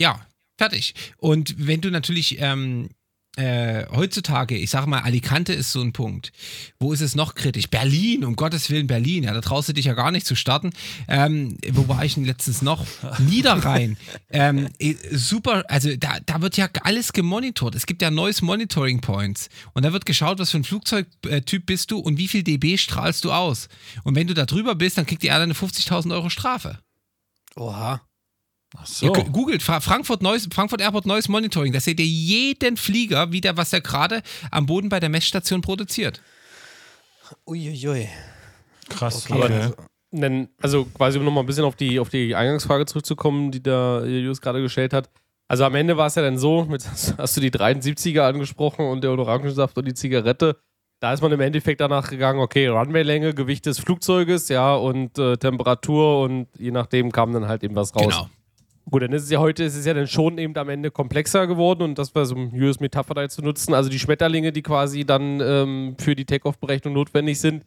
ja, fertig. Und wenn du natürlich ähm, äh, heutzutage, ich sage mal, Alicante ist so ein Punkt. Wo ist es noch kritisch? Berlin, um Gottes Willen, Berlin. Ja, da traust du dich ja gar nicht zu starten. Ähm, wo war ich denn letztens noch? [laughs] Niederrhein. ähm, äh, super, also da, da wird ja alles gemonitort. Es gibt ja Noise Monitoring Points. Und da wird geschaut, was für ein Flugzeugtyp bist du und wie viel dB strahlst du aus. Und wenn du da drüber bist, dann kriegt die Airline eine 50.000 Euro Strafe. Oha. Ach Ihr so. gu- googelt Fra Frankfurt, Neues, Frankfurt Airport Neues Monitoring. Da seht ihr jeden Flieger wieder, was er gerade am Boden bei der Messstation produziert. Uiuiui. Krass. Okay. Okay. Nen- also quasi um nochmal ein bisschen auf die, auf die Eingangsfrage zurückzukommen, die der Julius gerade gestellt hat. Also am Ende war es ja dann so, mit, [laughs] hast du die 73er angesprochen und der Orangensaft und die Zigarette. Da ist man im Endeffekt danach gegangen, okay, Runwaylänge, Gewicht des Flugzeuges, ja, und äh, Temperatur und je nachdem kam dann halt eben was raus. Genau. Gut, dann ist es ja heute, ist es ja dann schon eben am Ende komplexer geworden und das war so ein Julius Metapher da zu nutzen. Also die Schmetterlinge, die quasi dann ähm, für die Takeoff-Berechnung notwendig sind,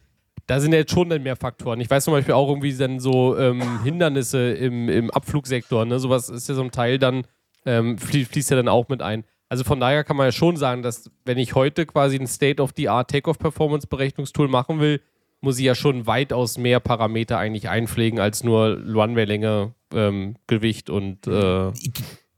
da sind ja jetzt schon dann mehr Faktoren. Ich weiß zum Beispiel auch irgendwie dann so ähm, Hindernisse im, im Abflugsektor, ne? Sowas ist ja so ein Teil dann, ähm, flie fließt ja dann auch mit ein. Also von daher kann man ja schon sagen, dass wenn ich heute quasi ein State-of-the-Art Takeoff-Performance-Berechnungstool machen will, muss ich ja schon weitaus mehr Parameter eigentlich einpflegen als nur Runway-Länge, ähm, Gewicht und, äh,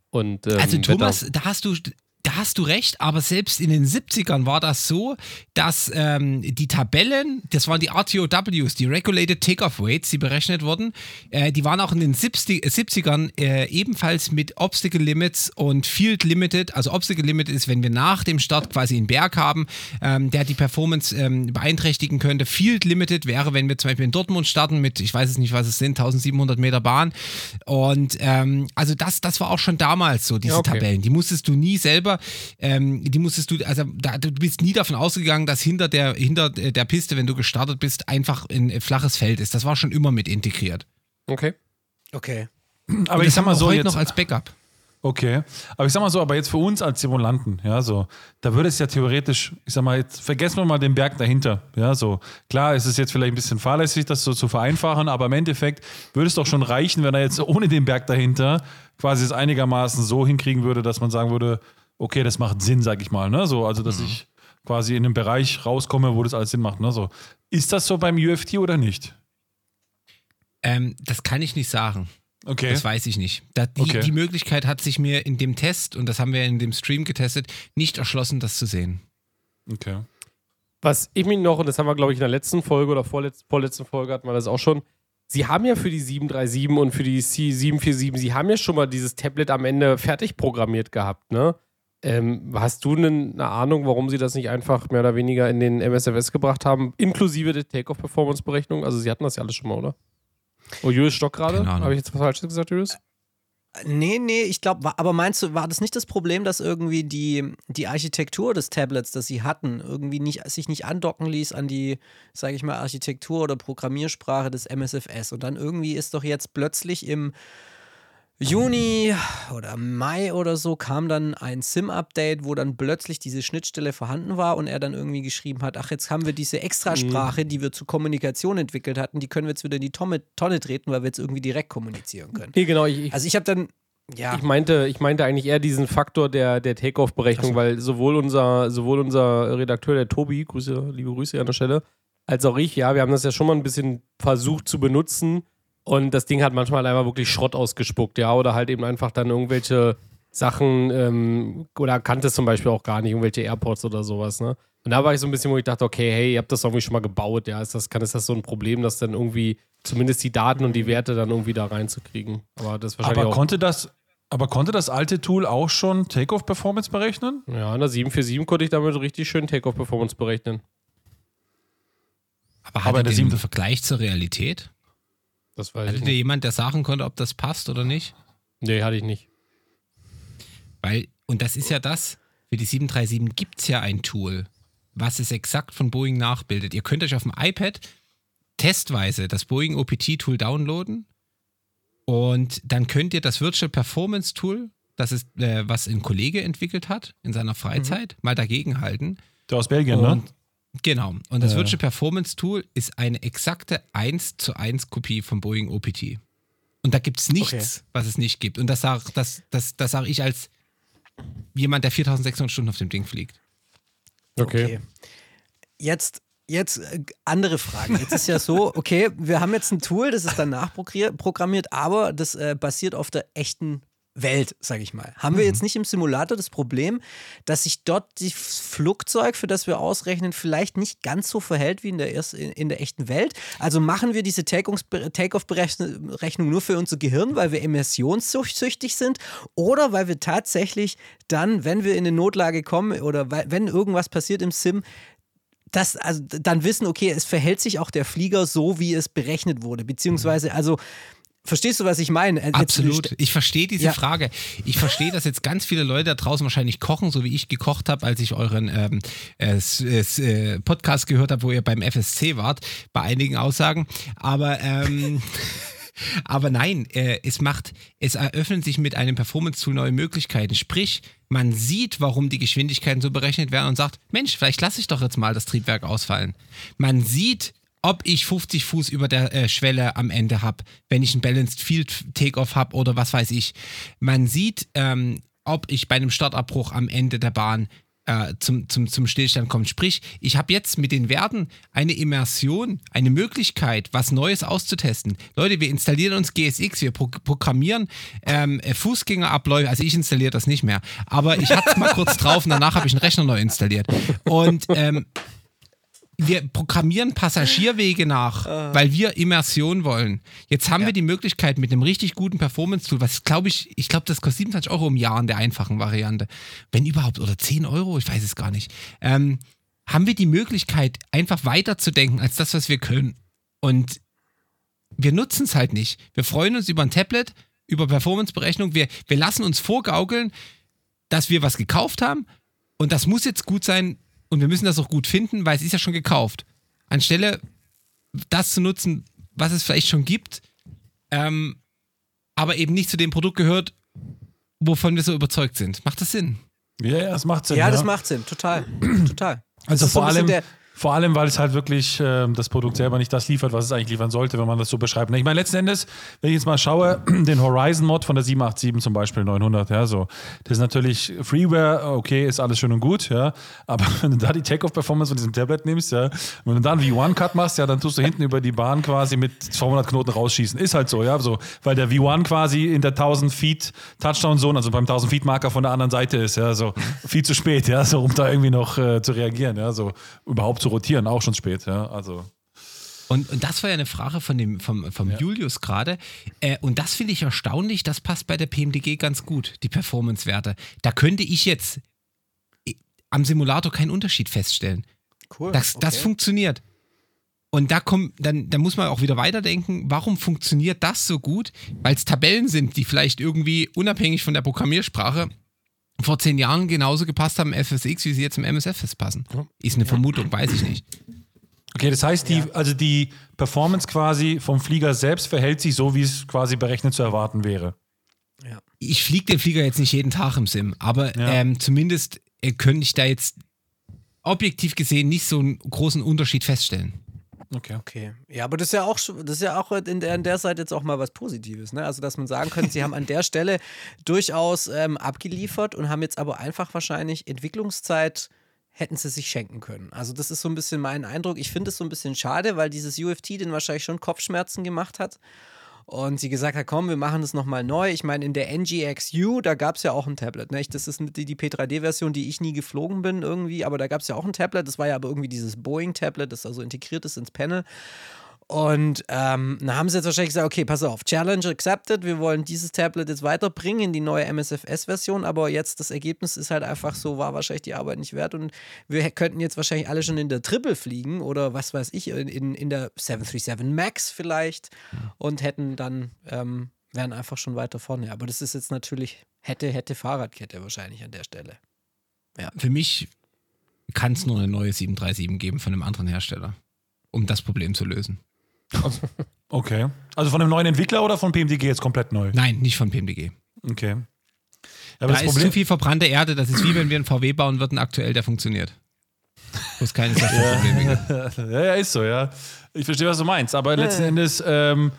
und ähm, Also Wetter. Thomas, da hast du da hast du recht, aber selbst in den 70ern war das so, dass ähm, die Tabellen, das waren die RTOWs, die Regulated Takeoff Weights, die berechnet wurden, äh, die waren auch in den 70, 70ern äh, ebenfalls mit Obstacle Limits und Field Limited. Also Obstacle Limit ist, wenn wir nach dem Start quasi einen Berg haben, ähm, der die Performance ähm, beeinträchtigen könnte. Field Limited wäre, wenn wir zum Beispiel in Dortmund starten mit, ich weiß es nicht, was es sind, 1700 Meter Bahn. Und ähm, also das, das war auch schon damals so, diese Ja, okay. Tabellen. Die musstest du nie selber, ähm, die musstest du, also da, du bist nie davon ausgegangen, dass hinter der, hinter der Piste, wenn du gestartet bist, einfach ein flaches Feld ist. Das war schon immer mit integriert. Okay. Okay. Aber Und ich das sag mal so heute jetzt, noch als Backup. Okay. Aber ich sag mal so, aber jetzt für uns als Simulanten, ja, so, da würde es ja theoretisch, ich sag mal, jetzt vergessen wir mal den Berg dahinter. Ja, so. Klar, es ist jetzt vielleicht ein bisschen fahrlässig, das so zu vereinfachen, aber im Endeffekt würde es doch schon reichen, wenn er jetzt ohne den Berg dahinter quasi es einigermaßen so hinkriegen würde, dass man sagen würde, okay, das macht Sinn, sag ich mal, ne? So, also dass ich quasi in einem Bereich rauskomme, wo das alles Sinn macht, ne? So. Ist das so beim UFT oder nicht? Ähm, das kann ich nicht sagen. Okay. Das weiß ich nicht. Da, die, Okay. die Möglichkeit hat sich mir in dem Test, und das haben wir in dem Stream getestet, nicht erschlossen, das zu sehen. okay. Was ich mich noch, und das haben wir, glaube ich, in der letzten Folge oder vorletz, vorletzten Folge hatten wir das auch schon, Sie haben ja für die 737 und für die C747, Sie haben ja schon mal dieses Tablet am Ende fertig programmiert gehabt, ne? Ähm, hast du eine, Ahnung, warum Sie das nicht einfach mehr oder weniger in den MSFS gebracht haben, inklusive der Take-Off-Performance-Berechnung? Also Sie hatten das ja alles schon mal, oder? Oh, Julius Stock gerade? Habe ich jetzt was Falsches gesagt, Julius? Nee, nee, ich glaube, aber meinst du, war das nicht das Problem, dass irgendwie die, die Architektur des Tablets, das sie hatten, irgendwie nicht, sich nicht andocken ließ an die, sage ich mal, Architektur oder Programmiersprache des MSFS? Und dann irgendwie ist doch jetzt plötzlich im Juni oder Mai oder so kam dann ein SIM-Update, wo dann plötzlich diese Schnittstelle vorhanden war und er dann irgendwie geschrieben hat, ach, jetzt haben wir diese Extrasprache, mhm. die wir zur Kommunikation entwickelt hatten, die können wir jetzt wieder in die Tonne, Tonne treten, weil wir jetzt irgendwie direkt kommunizieren können. Nee, genau. Ich, also ich habe dann ja. Ich meinte, ich meinte eigentlich eher diesen Faktor der, der Take-Off-Berechnung, so. weil sowohl unser, sowohl unser Redakteur, der Tobi, Grüße, liebe Grüße an der Stelle, als auch ich, ja, wir haben das ja schon mal ein bisschen versucht zu benutzen und das Ding hat manchmal einfach wirklich Schrott ausgespuckt, ja, oder halt eben einfach dann irgendwelche Sachen ähm, oder kannte es zum Beispiel auch gar nicht, irgendwelche AirPods oder sowas, ne? Und da war ich so ein bisschen, wo ich dachte, okay, hey, ihr habt das irgendwie schon mal gebaut, ja, ist das, kann, ist das so ein Problem, dass dann irgendwie zumindest die Daten und die Werte dann irgendwie da reinzukriegen? Aber das wahrscheinlich aber auch konnte das, aber konnte das alte Tool auch schon Takeoff-Performance berechnen? Ja, in der 747 konnte ich damit richtig schön Takeoff-Performance berechnen. Aber hat er den Vergleich zur Realität? Das weiß Hatte ich dir jemand, der sagen konnte, ob das passt oder nicht? Nee, hatte ich nicht. Weil, und das ist ja das, für die 737 gibt es ja ein Tool, was es exakt von Boeing nachbildet. Ihr könnt euch auf dem iPad testweise das Boeing OPT-Tool downloaden und dann könnt ihr das Virtual Performance Tool, das ist, äh, was ein Kollege entwickelt hat in seiner Freizeit, mhm. mal dagegen halten. Der aus Belgien, ne? und, ne? Genau. Und das ja. Virtual Performance Tool ist eine exakte 1 zu 1 Kopie vom Boeing OPT. Und da gibt es nichts, okay. was es nicht gibt. Und das sage das, das, das sag ich als jemand, der 4600 Stunden auf dem Ding fliegt. Okay. okay. Jetzt, jetzt äh, andere Fragen. Jetzt ist ja so, [laughs] okay, wir haben jetzt ein Tool, das ist dann nachprogrammiert, aber das äh, basiert auf der echten Welt, sage ich mal. Haben mhm. wir jetzt nicht im Simulator das Problem, dass sich dort das Flugzeug, für das wir ausrechnen, vielleicht nicht ganz so verhält wie in der, erst, in der echten Welt? Also machen wir diese Take-off-Berechnung nur für unser Gehirn, weil wir immersionssüchtig sind oder weil wir tatsächlich dann, wenn wir in eine Notlage kommen oder wenn irgendwas passiert im Sim, das, also dann wissen, okay, es verhält sich auch der Flieger so, wie es berechnet wurde. Beziehungsweise, also Verstehst du, was ich meine? Äh, Absolut. Ich verstehe diese ja. Frage. Ich verstehe, dass jetzt ganz viele Leute da draußen wahrscheinlich kochen, so wie ich gekocht habe, als ich euren ähm, äh, äh, Podcast gehört habe, wo ihr beim FSC wart, bei einigen Aussagen. Aber ähm, [laughs] Aber nein, äh, es macht, es eröffnen sich mit einem Performance-Tool neue Möglichkeiten. Sprich, man sieht, warum die Geschwindigkeiten so berechnet werden und sagt, Mensch, vielleicht lasse ich doch jetzt mal das Triebwerk ausfallen. Man sieht, ob ich 50 Fuß über der äh, Schwelle am Ende habe, wenn ich ein Balanced Field Takeoff habe oder was weiß ich. Man sieht, ähm, ob ich bei einem Startabbruch am Ende der Bahn äh, zum, zum, zum Stillstand komme. Sprich, ich habe jetzt mit den Werten eine Immersion, eine Möglichkeit, was Neues auszutesten. Leute, wir installieren uns GSX, wir pro programmieren ähm, Fußgängerabläufe, also ich installiere das nicht mehr, aber ich hatte es mal kurz drauf und danach habe ich einen Rechner neu installiert. Und ähm, wir programmieren Passagierwege nach, uh. weil wir Immersion wollen. Jetzt haben ja. wir die Möglichkeit mit einem richtig guten Performance-Tool, was glaube ich, ich glaube, das kostet 27 Euro im Jahr in der einfachen Variante. Wenn überhaupt, oder 10 Euro, ich weiß es gar nicht. Ähm, haben wir die Möglichkeit, einfach weiterzudenken als das, was wir können. Und wir nutzen es halt nicht. Wir freuen uns über ein Tablet, über Performance-Berechnung. Wir, wir lassen uns vorgaukeln, dass wir was gekauft haben. Und das muss jetzt gut sein, und wir müssen das auch gut finden, weil es ist ja schon gekauft. Anstelle das zu nutzen, was es vielleicht schon gibt, ähm, aber eben nicht zu dem Produkt gehört, wovon wir so überzeugt sind. Macht das Sinn? Ja, ja, das macht Sinn. Ja, ja. das macht Sinn, total. [clears throat] total. Also vor allem, vor allem, weil es halt wirklich äh, das Produkt selber nicht das liefert, was es eigentlich liefern sollte, wenn man das so beschreibt. Ich meine, letzten Endes, wenn ich jetzt mal schaue, [clears throat] den Horizon-Mod von der 787 zum Beispiel 900, ja, so, das ist natürlich Freeware, okay, ist alles schön und gut, ja, aber [laughs] wenn du da die Take-Off-Performance von diesem Tablet nimmst, ja, wenn du dann V1-Cut machst, ja, dann tust du hinten über die Bahn quasi mit 200 Knoten rausschießen. Ist halt so, ja, so, weil der V1 quasi in der 1000 Feet Touchdown-Zone, also beim 1000 Feet Marker von der anderen Seite ist, ja, so. Viel zu spät, ja, so, um da irgendwie noch äh, zu reagieren, ja, so. Überhaupt zu rotieren, auch schon spät, ja. Also. Und, und das war ja eine Frage von dem, vom, vom Ja. Julius gerade. Äh, und das finde ich erstaunlich, das passt bei der PMDG ganz gut, die Performance-Werte. Da könnte ich jetzt äh, am Simulator keinen Unterschied feststellen. Cool. Das, das okay. funktioniert. Und da kommt, dann, da muss man auch wieder weiterdenken, warum funktioniert das so gut? Weil es Tabellen sind, die vielleicht irgendwie unabhängig von der Programmiersprache vor zehn Jahren genauso gepasst haben im FSX, wie sie jetzt im MSF passen. Ist eine Vermutung, weiß ich nicht. Okay, das heißt, die, also die Performance quasi vom Flieger selbst verhält sich so, wie es quasi berechnet zu erwarten wäre. Ich fliege den Flieger jetzt nicht jeden Tag im Sim, aber Ja. ähm, zumindest äh, könnte ich da jetzt objektiv gesehen nicht so einen großen Unterschied feststellen. Okay. Okay. Ja, aber das ist ja auch das ist ja auch in der, in der Seite jetzt auch mal was Positives, ne? Also dass man sagen könnte, sie haben an der Stelle durchaus ähm, abgeliefert und haben jetzt aber einfach wahrscheinlich Entwicklungszeit hätten sie sich schenken können. Also das ist so ein bisschen mein Eindruck. Ich finde es so ein bisschen schade, weil dieses UFT den wahrscheinlich schon Kopfschmerzen gemacht hat. Und sie gesagt hat, komm, wir machen das nochmal neu. Ich meine, in der NGXU, da gab es ja auch ein Tablet. Ne? Das ist die, die P3D-Version, die ich nie geflogen bin irgendwie, aber da gab es ja auch ein Tablet. Das war ja aber irgendwie dieses Boeing-Tablet, das also integriert ist ins Panel. Und ähm, dann haben sie jetzt wahrscheinlich gesagt, okay, pass auf, Challenge accepted, wir wollen dieses Tablet jetzt weiterbringen in die neue MSFS-Version, aber jetzt das Ergebnis ist halt einfach so, war wahrscheinlich die Arbeit nicht wert und wir könnten jetzt wahrscheinlich alle schon in der Triple fliegen oder was weiß ich, in, in, der 737 MAX vielleicht und hätten dann, ähm, wären einfach schon weiter vorne. Aber das ist jetzt natürlich, hätte, hätte Fahrradkette wahrscheinlich an der Stelle. Für mich kann es nur eine neue 737 geben von einem anderen Hersteller, um das Problem zu lösen. Okay. Also von einem neuen Entwickler oder von PMDG jetzt komplett neu? Nein, nicht von PMDG. Okay. Ja, aber Da das ist Problem, zu viel verbrannte Erde. Das ist wie wenn wir einen VW bauen würden aktuell, der funktioniert. Wo es keine Softwareprobleme gibt. [laughs] ja, ja, ist so, ja. Ich verstehe, was du meinst. Aber letzten Endes, ähm,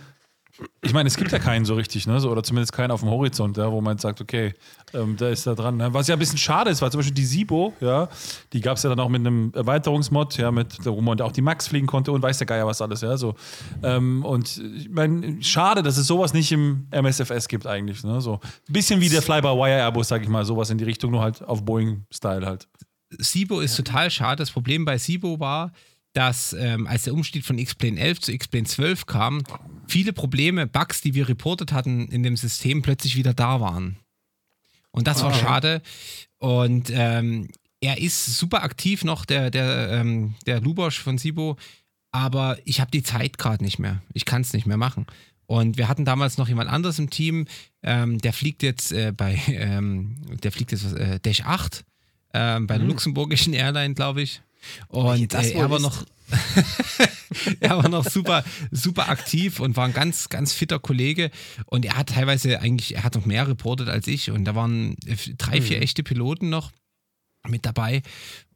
ich meine, es gibt ja keinen so richtig, ne? So, oder zumindest keinen auf dem Horizont, ja, wo man sagt, okay, ähm, da ist da dran. Ne? Was ja ein bisschen schade ist, weil zum Beispiel die Sibo, ja, die gab es ja dann auch mit einem Erweiterungsmod, ja, mit, wo man auch die Max fliegen konnte und weiß der Geier was alles, ja. So. Ähm, und ich meine, schade, dass es sowas nicht im MSFS gibt eigentlich. Ne? So. Ein bisschen wie der Fly-by-Wire-Airbus, sag ich mal, sowas in die Richtung, nur halt auf Boeing-Style halt. Sibo ist total schade. Das Problem bei Sibo war, dass ähm, als der Umstieg von X-Plane 11 zu X-Plane 12 kam, viele Probleme, Bugs, die wir reportet hatten in dem System, plötzlich wieder da waren. Und das war schade. Und ähm, er ist super aktiv noch, der, der, ähm, der Lubosch von Sibo, aber ich habe die Zeit gerade nicht mehr. Ich kann es nicht mehr machen. Und wir hatten damals noch jemand anderes im Team, ähm, der fliegt jetzt äh, bei, ähm, der fliegt jetzt äh, Dash 8 ähm, bei der luxemburgischen Airline, glaube ich. Und äh, er war noch, [laughs] er war noch super, super aktiv und war ein ganz, ganz fitter Kollege. Und er hat teilweise eigentlich, er hat noch mehr reportet als ich. Und da waren äh, drei, vier echte Piloten noch mit dabei.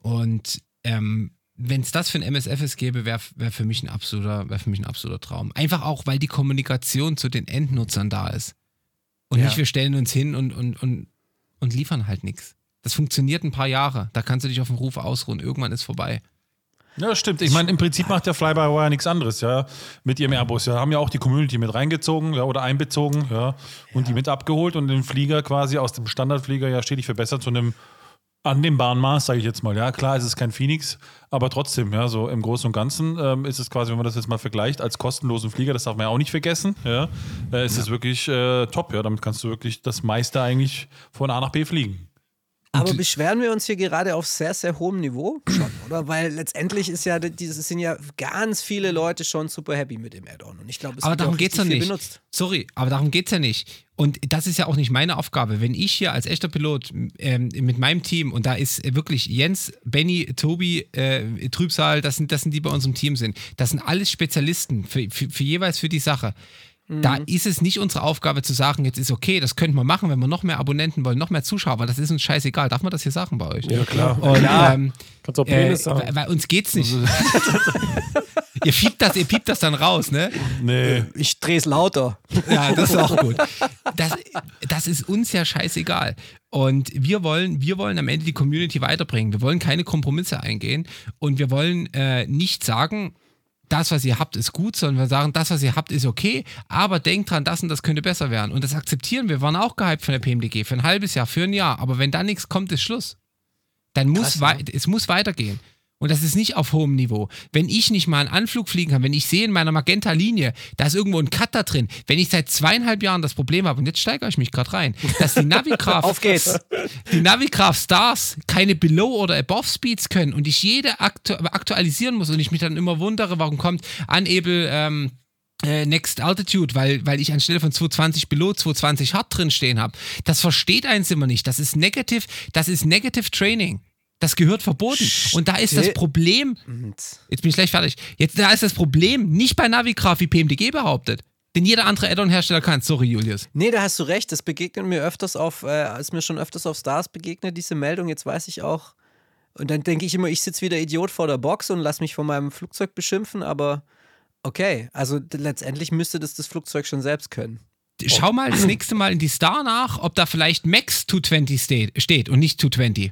Und ähm, wenn es das für ein MSFS gäbe, wäre wär für mich ein absoluter, wäre für mich ein absoluter Traum. Einfach auch, weil die Kommunikation zu den Endnutzern da ist. Und Ja. nicht, wir stellen uns hin und, und, und, und liefern halt nichts. Das funktioniert ein paar Jahre. Da kannst du dich auf den Ruf ausruhen. Irgendwann ist vorbei. Ja, stimmt. Ich meine, im Prinzip macht der Fly-by-Wire nichts anderes, ja, mit ihrem Airbus. Ja, haben ja auch die Community mit reingezogen, ja, oder einbezogen, ja, und die mit abgeholt und den Flieger quasi aus dem Standardflieger ja stetig verbessert zu einem annehmbaren Maß, sage ich jetzt mal. Ja, klar, es ist kein Phoenix, aber trotzdem, ja, so im Großen und Ganzen ähm, ist es quasi, wenn man das jetzt mal vergleicht, als kostenlosen Flieger, das darf man ja auch nicht vergessen, ja, äh, ist es wirklich äh, top, ja, damit kannst du wirklich das meiste eigentlich von A nach B fliegen. Aber beschweren wir uns hier gerade auf sehr, sehr hohem Niveau schon, [clears throat] oder? Weil letztendlich ist ja, dieses sind ja ganz viele Leute schon super happy mit dem Add-on. Und ich glaube, es aber darum geht es ja nicht. benutzt. Sorry, aber darum geht es ja nicht. Und das ist ja auch nicht meine Aufgabe. Wenn ich hier als echter Pilot ähm, mit meinem Team, und da ist wirklich Jens, Benny, Tobi, äh, Trübsal, das sind, das sind die bei uns im Team sind, das sind alles Spezialisten für, für, für jeweils für die Sache. Da ist es nicht unsere Aufgabe zu sagen, jetzt ist okay, das könnten wir machen, wenn wir noch mehr Abonnenten wollen, noch mehr Zuschauer, weil das ist uns scheißegal. Darf man das hier sagen bei euch? Ja, klar. Und, ähm, Kannst auch äh, Penis sagen. weil, uns geht's nicht. [laughs] ihr piept das, ihr piept das dann raus, ne? Nee. Ich drehe es lauter. Ja, das ist auch gut. Das, das ist uns ja scheißegal. Und wir wollen, wir wollen am Ende die Community weiterbringen. Wir wollen keine Kompromisse eingehen und wir wollen äh, nicht sagen, das, was ihr habt, ist gut, sondern wir sagen, das, was ihr habt, ist okay, aber denkt dran, das und das könnte besser werden. Und das akzeptieren wir. Wir waren auch gehypt von der PMDG für ein halbes Jahr, für ein Jahr. Aber wenn da nichts kommt, ist Schluss. Dann muss Krass, wei- es muss weitergehen. Und das ist nicht auf hohem Niveau. Wenn ich nicht mal einen Anflug fliegen kann, wenn ich sehe in meiner Magenta-Linie, da ist irgendwo ein Cut da drin, wenn ich seit zweieinhalb Jahren das Problem habe, und jetzt steigere ich mich gerade rein, dass die Navigraph, [laughs] Auf geht's. die Navigraph Stars keine Below- oder Above-Speeds können und ich jede aktu aktualisieren muss und ich mich dann immer wundere, warum kommt Unable ähm, äh, Next Altitude, weil, weil ich anstelle von 220 Below 220 Hard drin stehen habe. Das versteht eins immer nicht. Das ist Negative, das ist Negative Training. Das gehört verboten. Und da ist das Still- Problem, jetzt bin ich gleich fertig, jetzt da ist das Problem nicht bei Navigraph wie PMDG behauptet. Denn jeder andere Add-on-Hersteller kann. Sorry, Julius. Nee, da hast du recht. Das begegnet mir öfters auf, äh, ist mir schon öfters auf Stars begegnet, diese Meldung. Jetzt weiß ich auch. Und dann denke ich immer, ich sitze wieder Idiot vor der Box und lass mich von meinem Flugzeug beschimpfen, aber okay. Also letztendlich müsste das das Flugzeug schon selbst können. Schau mal das nächste Mal in die Star nach, ob da vielleicht Max 220 steht, steht und nicht 220.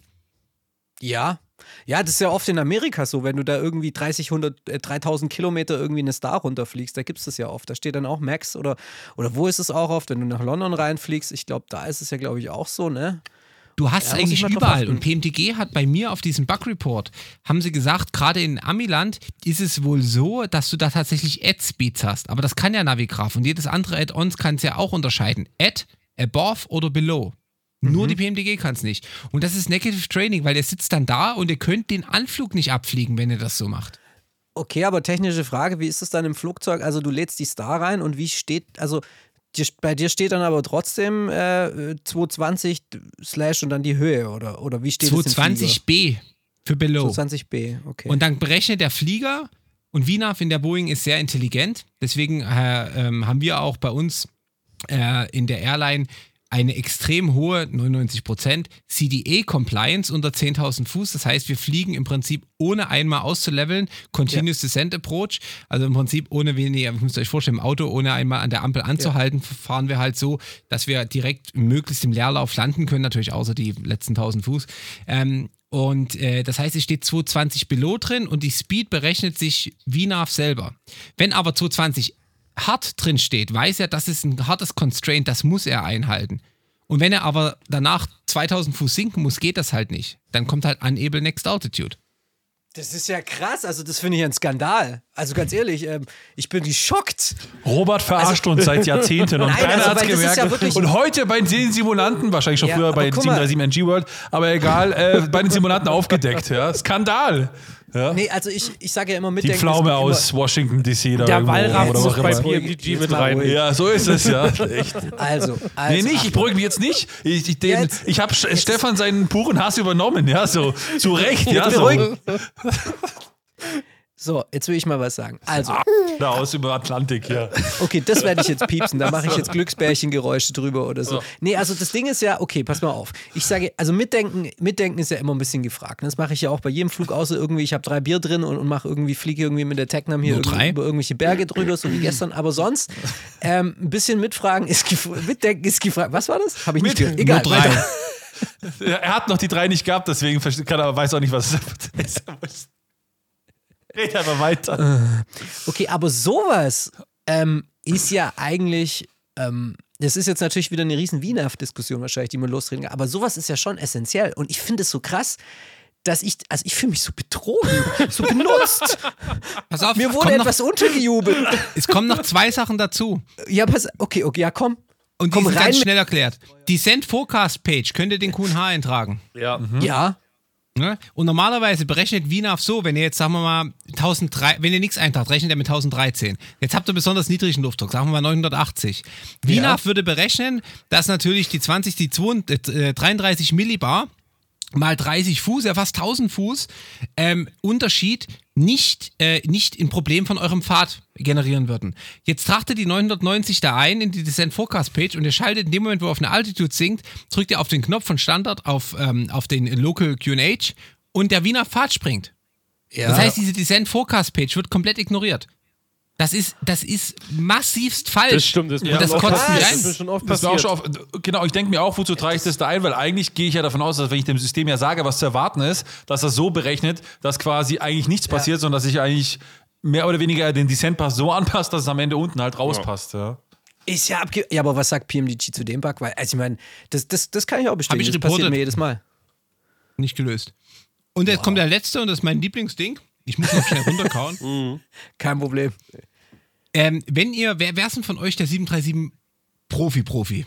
Ja. Ja, das ist ja oft in Amerika so, wenn du da irgendwie 30, 100, äh, 3000 Kilometer irgendwie eine Star runterfliegst, da gibt es das ja oft. Da steht dann auch Max oder, oder wo ist es auch oft, wenn du nach London reinfliegst? Ich glaube, da ist es ja, glaube ich, auch so, ne? Du hast Ja, eigentlich überall. Und PMDG hat bei mir auf diesem Bug Report, haben sie gesagt, gerade in Amiland ist es wohl so, dass du da tatsächlich Add-Speeds hast. Aber das kann ja Navigraph und jedes andere Add-ons kann es ja auch unterscheiden. Add, above oder below. Mhm. Nur die PMDG kann es nicht. Und das ist Negative Training, weil der sitzt dann da und ihr könnt den Anflug nicht abfliegen, wenn ihr das so macht. Okay, aber technische Frage, wie ist es dann im Flugzeug? Also du lädst die Star rein und wie steht, also dir, bei dir steht dann aber trotzdem äh, 220 slash und dann die Höhe oder, oder wie steht es im 220b für below. 220b, okay. Und dann berechnet der Flieger und VNAV in der Boeing ist sehr intelligent. Deswegen äh, ähm, haben wir auch bei uns äh, in der Airline eine extrem hohe, 99% CDA-Compliance unter 10.000 Fuß. Das heißt, wir fliegen im Prinzip ohne einmal auszuleveln, Continuous Descent Approach. Also im Prinzip ohne weniger, ihr müsst euch vorstellen, im Auto ohne einmal an der Ampel anzuhalten, fahren wir halt so, dass wir direkt möglichst im Leerlauf landen können, natürlich außer die letzten 1000 Fuß. Ähm, und äh, das heißt, es steht 220 below drin und die Speed berechnet sich VNAV selber. Wenn aber 220 hart drin steht, weiß er, das ist ein hartes Constraint, das muss er einhalten. Und wenn er aber danach 2000 Fuß sinken muss, geht das halt nicht. Dann kommt halt Unable Next Altitude. das ist ja krass, also das finde ich ein Skandal. Also ganz ehrlich, ähm, ich bin geschockt. Robert verarscht uns seit Jahrzehnten und [laughs] Nein, keiner also, hat gemerkt. ja und heute bei den Simulanten, wahrscheinlich schon Ja, früher bei guck mal. 737 NG World, aber egal, äh, bei den Simulanten aufgedeckt. Ja. Skandal. Ja. Nee, also ich, ich sage ja immer Die mitdenken. Pflaume aus Washington DC. Da Der Wallraff oder muss was bei immer. PMDG mit rein. Ja, so ist es ja. Echt. [laughs] Also, also, Nee, nicht, ich beruhige mich jetzt nicht. Ich, ich, den, Jetzt- ich habe Stefan seinen puren Hass übernommen, ja, so. Zu Recht, ja, so. [laughs] So, jetzt will ich mal was sagen. Also, Da [laughs] aus über Atlantik, ja. okay, das werde ich jetzt piepsen. Da mache ich jetzt [laughs] Glücksbärchengeräusche drüber oder so. Nee, also das Ding ist ja, okay, pass mal auf. Ich sage, also mitdenken, mitdenken ist ja immer ein bisschen gefragt. Das mache ich ja auch bei jedem Flug, außer irgendwie, ich habe drei Bier drin und, und mache irgendwie, fliege irgendwie mit der Technam hier irgendwie drei? über irgendwelche Berge drüber, so wie gestern. Aber sonst, ähm, ein bisschen mitfragen ist gefragt, mitdenken ist gefragt. Was war das? Habe ich nicht gehört. Egal, Nur drei. [laughs] Er hat noch die drei nicht gehabt, deswegen kann er, weiß auch nicht, was es ist. Red einfach weiter. Okay, aber sowas ähm, ist ja eigentlich, ähm, das ist jetzt natürlich wieder eine riesen WINAF-Diskussion wahrscheinlich, die man lostreten kann, aber sowas ist ja schon essentiell und ich finde es so krass, dass ich, also ich fühle mich so betrogen, so benutzt. [laughs] Pass auf, Mir wurde kommen, noch, etwas untergejubelt. [laughs] es kommen noch zwei Sachen dazu. Ja, pass, okay, okay, ja, komm. Und die Komm sind rein ganz schnell erklärt. Die Send Forecast Page könnt ihr den QNH eintragen. Ja. Ja, Ne? Und normalerweise berechnet WINAF so, wenn ihr jetzt, sagen wir mal, 1003, wenn ihr nichts eintragt, rechnet er mit 1013. Jetzt habt ihr besonders niedrigen Luftdruck, sagen wir mal 980. WINAF würde berechnen, dass natürlich die 20, die 2, äh, 33 Millibar mal 30 Fuß, ja fast 1000 Fuß, ähm, Unterschied nicht, äh, nicht ein Problem von eurem Pfad generieren würden. Jetzt trachtet die 990 da ein in die Descent Forecast Page und ihr schaltet in dem Moment, wo ihr auf eine Altitude sinkt, drückt ihr auf den Knopf von Standard auf, ähm, auf den Local QH und der Wiener Pfad springt. ja. Das heißt, diese Descent Forecast Page wird komplett ignoriert. Das ist, das ist massivst falsch. Das stimmt, das, ist das kotzt mich passiert. ein. Das schon oft Das auch passiert. schon auf, genau, ich denke mir auch, wozu trage ich das da ein? Weil eigentlich gehe ich ja davon aus, dass wenn ich dem System ja sage, was zu erwarten ist, dass er so berechnet, dass quasi eigentlich nichts passiert, sondern dass ich eigentlich mehr oder weniger den Descent-Pass so anpasst, dass es am Ende unten halt rauspasst. Ja. ist ja abge Ja, aber was sagt PMDG zu dem Bug? Weil, also ich meine, das, das, das kann ich auch bestätigen. ich das passiert mir jedes Mal. Nicht gelöst. Und jetzt kommt der letzte und das ist mein Lieblingsding. Ich muss noch schnell runterkauen. [laughs] Kein Problem. ähm, wenn ihr, wer, wer ist denn von euch der 737 Profi-Profi?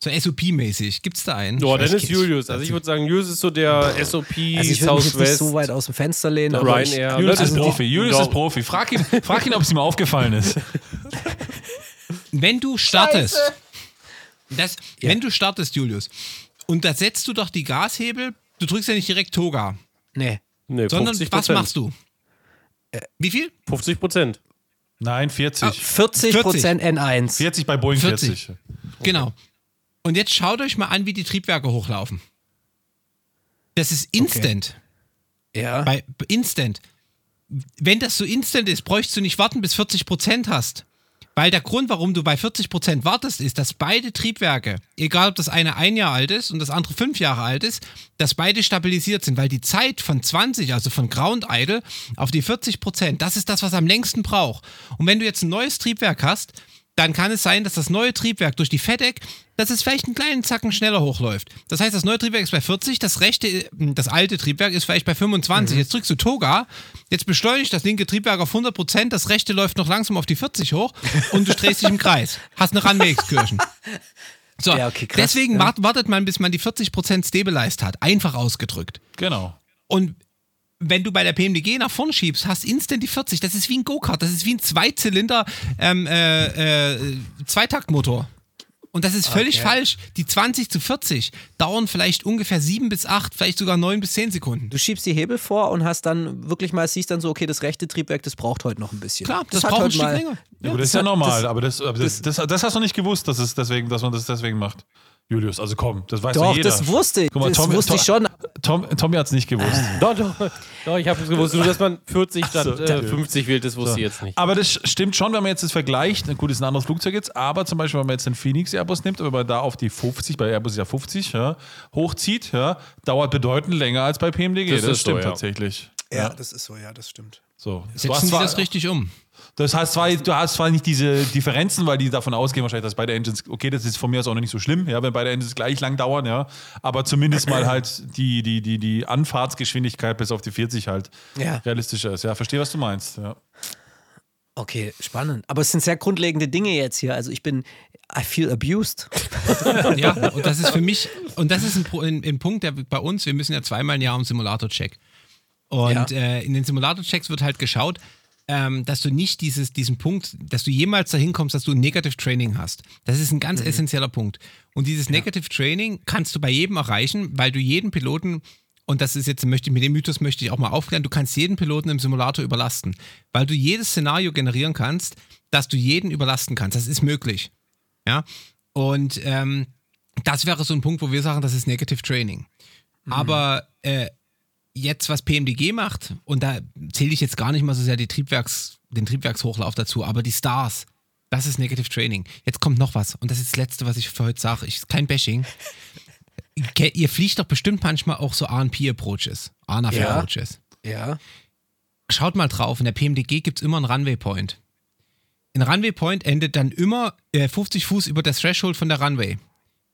So SOP-mäßig. Gibt es da einen? Ja, dann ist gibt's- Julius. Also ich würde sagen, Julius ist so der SOP Also ich würde mich jetzt nicht Southwest. so weit aus dem Fenster lehnen, aber ich, Ryanair. Julius Also ist die- Profi. Julius Ja. ist Profi. Frag ihn, frag ihn, ob es ihm aufgefallen ist. [laughs] Wenn du startest, das, wenn du startest, Julius, und da setzt du doch die Gashebel, du drückst ja nicht direkt Toga, nee. Nee, sondern 50 was machst du? Wie viel? 50 Prozent. Nein, 40. 40 Prozent N1. 40 bei Boeing 40. 40. Genau. Und jetzt schaut euch mal an, wie die Triebwerke hochlaufen. Das ist instant. Ja. Bei Instant. Wenn das so instant ist, bräuchst du nicht warten, bis 40% hast. Weil der Grund, warum du bei 40% wartest, ist, dass beide Triebwerke, egal ob das eine ein Jahr alt ist und das andere fünf Jahre alt ist, dass beide stabilisiert sind, weil die Zeit von 20, also von Ground Idle auf die 40%, das ist das, was am längsten braucht. Und wenn du jetzt ein neues Triebwerk hast, dann kann es sein, dass das neue Triebwerk durch die FedEx, dass es vielleicht einen kleinen Zacken schneller hochläuft. Das heißt, das neue Triebwerk ist bei 40, das rechte, das alte Triebwerk ist vielleicht bei 25. Jetzt drückst du Toga, jetzt beschleunigt das linke Triebwerk auf 100%, das rechte läuft noch langsam auf die 40 hoch und du drehst dich im Kreis. Hast eine Runway-Excursion. [laughs] So, Ja, okay, krass, deswegen ja. wart- wartet man, bis man die 40% stabilized hat. Einfach ausgedrückt. Genau. Und wenn du bei der PMDG nach vorn schiebst, hast instant die 40. Das ist wie ein Go-Kart. Das ist wie ein Zweizylinder ähm, äh, äh, Zweitaktmotor. Und das ist völlig falsch. Die 20 zu 40 dauern vielleicht ungefähr 7 bis 8, vielleicht sogar 9 bis 10 Sekunden. Du schiebst die Hebel vor und hast dann wirklich mal, siehst dann so, okay, das rechte Triebwerk, das braucht heute noch ein bisschen. Klar, das, hat braucht ein heute Stück mal, länger. Ja, aber das ist ja normal. das- aber das, aber das, das, das hast du nicht gewusst, dass, es deswegen, dass man das deswegen macht. Julius, also komm, das weiß Doch, doch jeder. das wusste ich. Guck mal, das Tommy- wusste ich Tom- schon. Tom, Tommy hat es nicht gewusst. Doch, doch. Doch, ich habe es gewusst. Nur, dass man 40 statt so, äh, ja. 50 wählt, das wusste ich jetzt nicht. Aber das stimmt schon, wenn man jetzt das vergleicht. Gut, ist ein anderes Flugzeug jetzt, aber zum Beispiel, wenn man jetzt den Phoenix Airbus nimmt, wenn man da auf die 50, bei Airbus ist ja 50, ja, hochzieht, ja, dauert bedeutend länger als bei PMDG. Das Das, ist so, stimmt ja. tatsächlich. Ja, das ist so, ja, das stimmt. So. Setzen Sie das richtig um. Das heißt, zwar, du hast zwar nicht diese Differenzen, weil die davon ausgehen, wahrscheinlich, dass beide Engines, okay, das ist von mir aus auch noch nicht so schlimm, ja, wenn beide Engines gleich lang dauern, ja, aber zumindest mal halt die, die, die, die Anfahrtsgeschwindigkeit bis auf die 40 halt Ja. realistischer ist. Ja, verstehe, was du meinst. Ja. Okay, spannend. Aber es sind sehr grundlegende Dinge jetzt hier. Also ich bin, I feel abused. [laughs] Ja, und das ist für mich, und das ist ein, ein, ein Punkt, der bei uns, wir müssen ja zweimal im Jahr im Simulator-Check. Und Ja. äh, in den Simulator-Checks wird halt geschaut, ähm, dass du nicht dieses, diesen Punkt, dass du jemals dahin kommst, dass du ein Negative Training hast. Das ist ein ganz essentieller Punkt. Und dieses Negative Training kannst du bei jedem erreichen, weil du jeden Piloten, und das ist jetzt, möchte ich, mit dem Mythos möchte ich auch mal aufklären, du kannst jeden Piloten im Simulator überlasten. Weil du jedes Szenario generieren kannst, dass du jeden überlasten kannst. Das ist möglich. Ja. Und ähm, das wäre so ein Punkt, wo wir sagen, das ist Negative Training. Aber äh, jetzt, was PMDG macht, und da zähle ich jetzt gar nicht mal so sehr die Triebwerks, den Triebwerkshochlauf dazu, aber die Stars, das ist Negative Training. Jetzt kommt noch was, und das ist das Letzte, was ich für heute sage. Ich, kein Bashing. Ihr fliegt doch bestimmt manchmal auch so ANP-Approaches, ANAF-Approaches. Ja. Schaut mal drauf, in der PMDG gibt es immer einen Runway Point. Ein Runway Point endet dann immer äh, 50 Fuß über das Threshold von der Runway.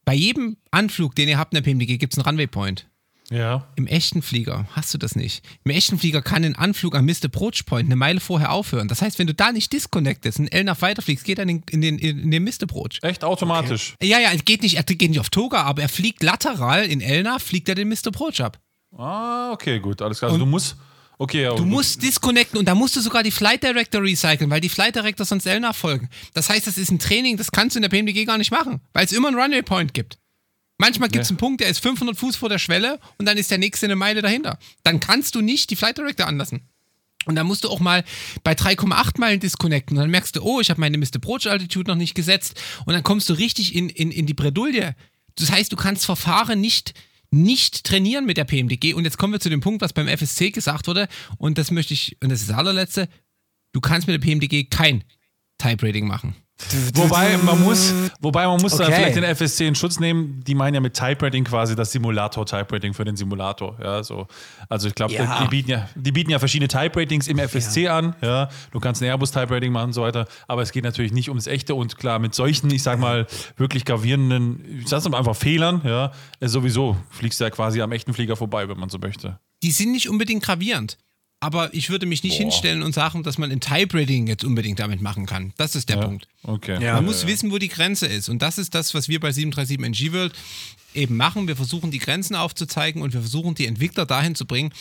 Bei jedem Anflug, den ihr habt in der PMDG, gibt es einen Runway Point. Ja. Im echten Flieger hast du das nicht. Im echten Flieger kann ein Anflug am Missed Approach Point eine Meile vorher aufhören. Das heißt, wenn du da nicht disconnectest, ein LNAV weiterfliegst, geht er in den, in den, in den Missed Approach. Echt automatisch. Ja, ja, er geht nicht, er geht nicht auf Toga, aber er fliegt lateral in Elna, fliegt er den Missed Approach ab. Ah, okay, gut, alles klar. Also du musst. Okay, ja, Du musst disconnecten und da musst du sogar die Flight Director recyceln, weil die Flight Director sonst L nachfolgen. Das heißt, das ist ein Training, das kannst du in der PMDG gar nicht machen, weil es immer einen Runway Point gibt. Manchmal gibt es einen Punkt, der ist 500 Fuß vor der Schwelle und dann ist der nächste eine Meile dahinter. Dann kannst du nicht die Flight Director anlassen. Und dann musst du auch mal bei 3,8 Meilen disconnecten. Und dann merkst du, oh, ich habe meine Mr. Approach Altitude noch nicht gesetzt. Und dann kommst du richtig in, in, in die Bredouille. Das heißt, du kannst Verfahren nicht, nicht trainieren mit der PMDG. Und jetzt kommen wir zu dem Punkt, was beim FSC gesagt wurde. Und das möchte ich, und das ist das allerletzte, du kannst mit der PMDG kein Type Rating machen. Wobei man muss, wobei man muss Okay. dann vielleicht den FSC in Schutz nehmen. Die meinen ja mit Type-Rating quasi das Simulator-Type-Rating für den Simulator. Ja, so. Also ich glaube, Ja. die, bieten ja, die bieten ja verschiedene Type-Ratings im FSC an. Ja, du kannst ein Airbus-Type-Rating machen und so weiter. Aber es geht natürlich nicht ums Echte und klar, mit solchen, ich sag mal, wirklich gravierenden, ich sag's mal einfach Fehlern, ja, äh, sowieso fliegst du ja quasi am echten Flieger vorbei, wenn man so möchte. Die sind nicht unbedingt gravierend. Aber ich würde mich nicht hinstellen und sagen, dass man ein Type-Rating jetzt unbedingt damit machen kann. Das ist der Punkt. Okay. Ja. Man muss wissen, wo die Grenze ist. Und das ist das, was wir bei 737 NG World eben machen. Wir versuchen, die Grenzen aufzuzeigen und wir versuchen, die Entwickler dahin zu bringen,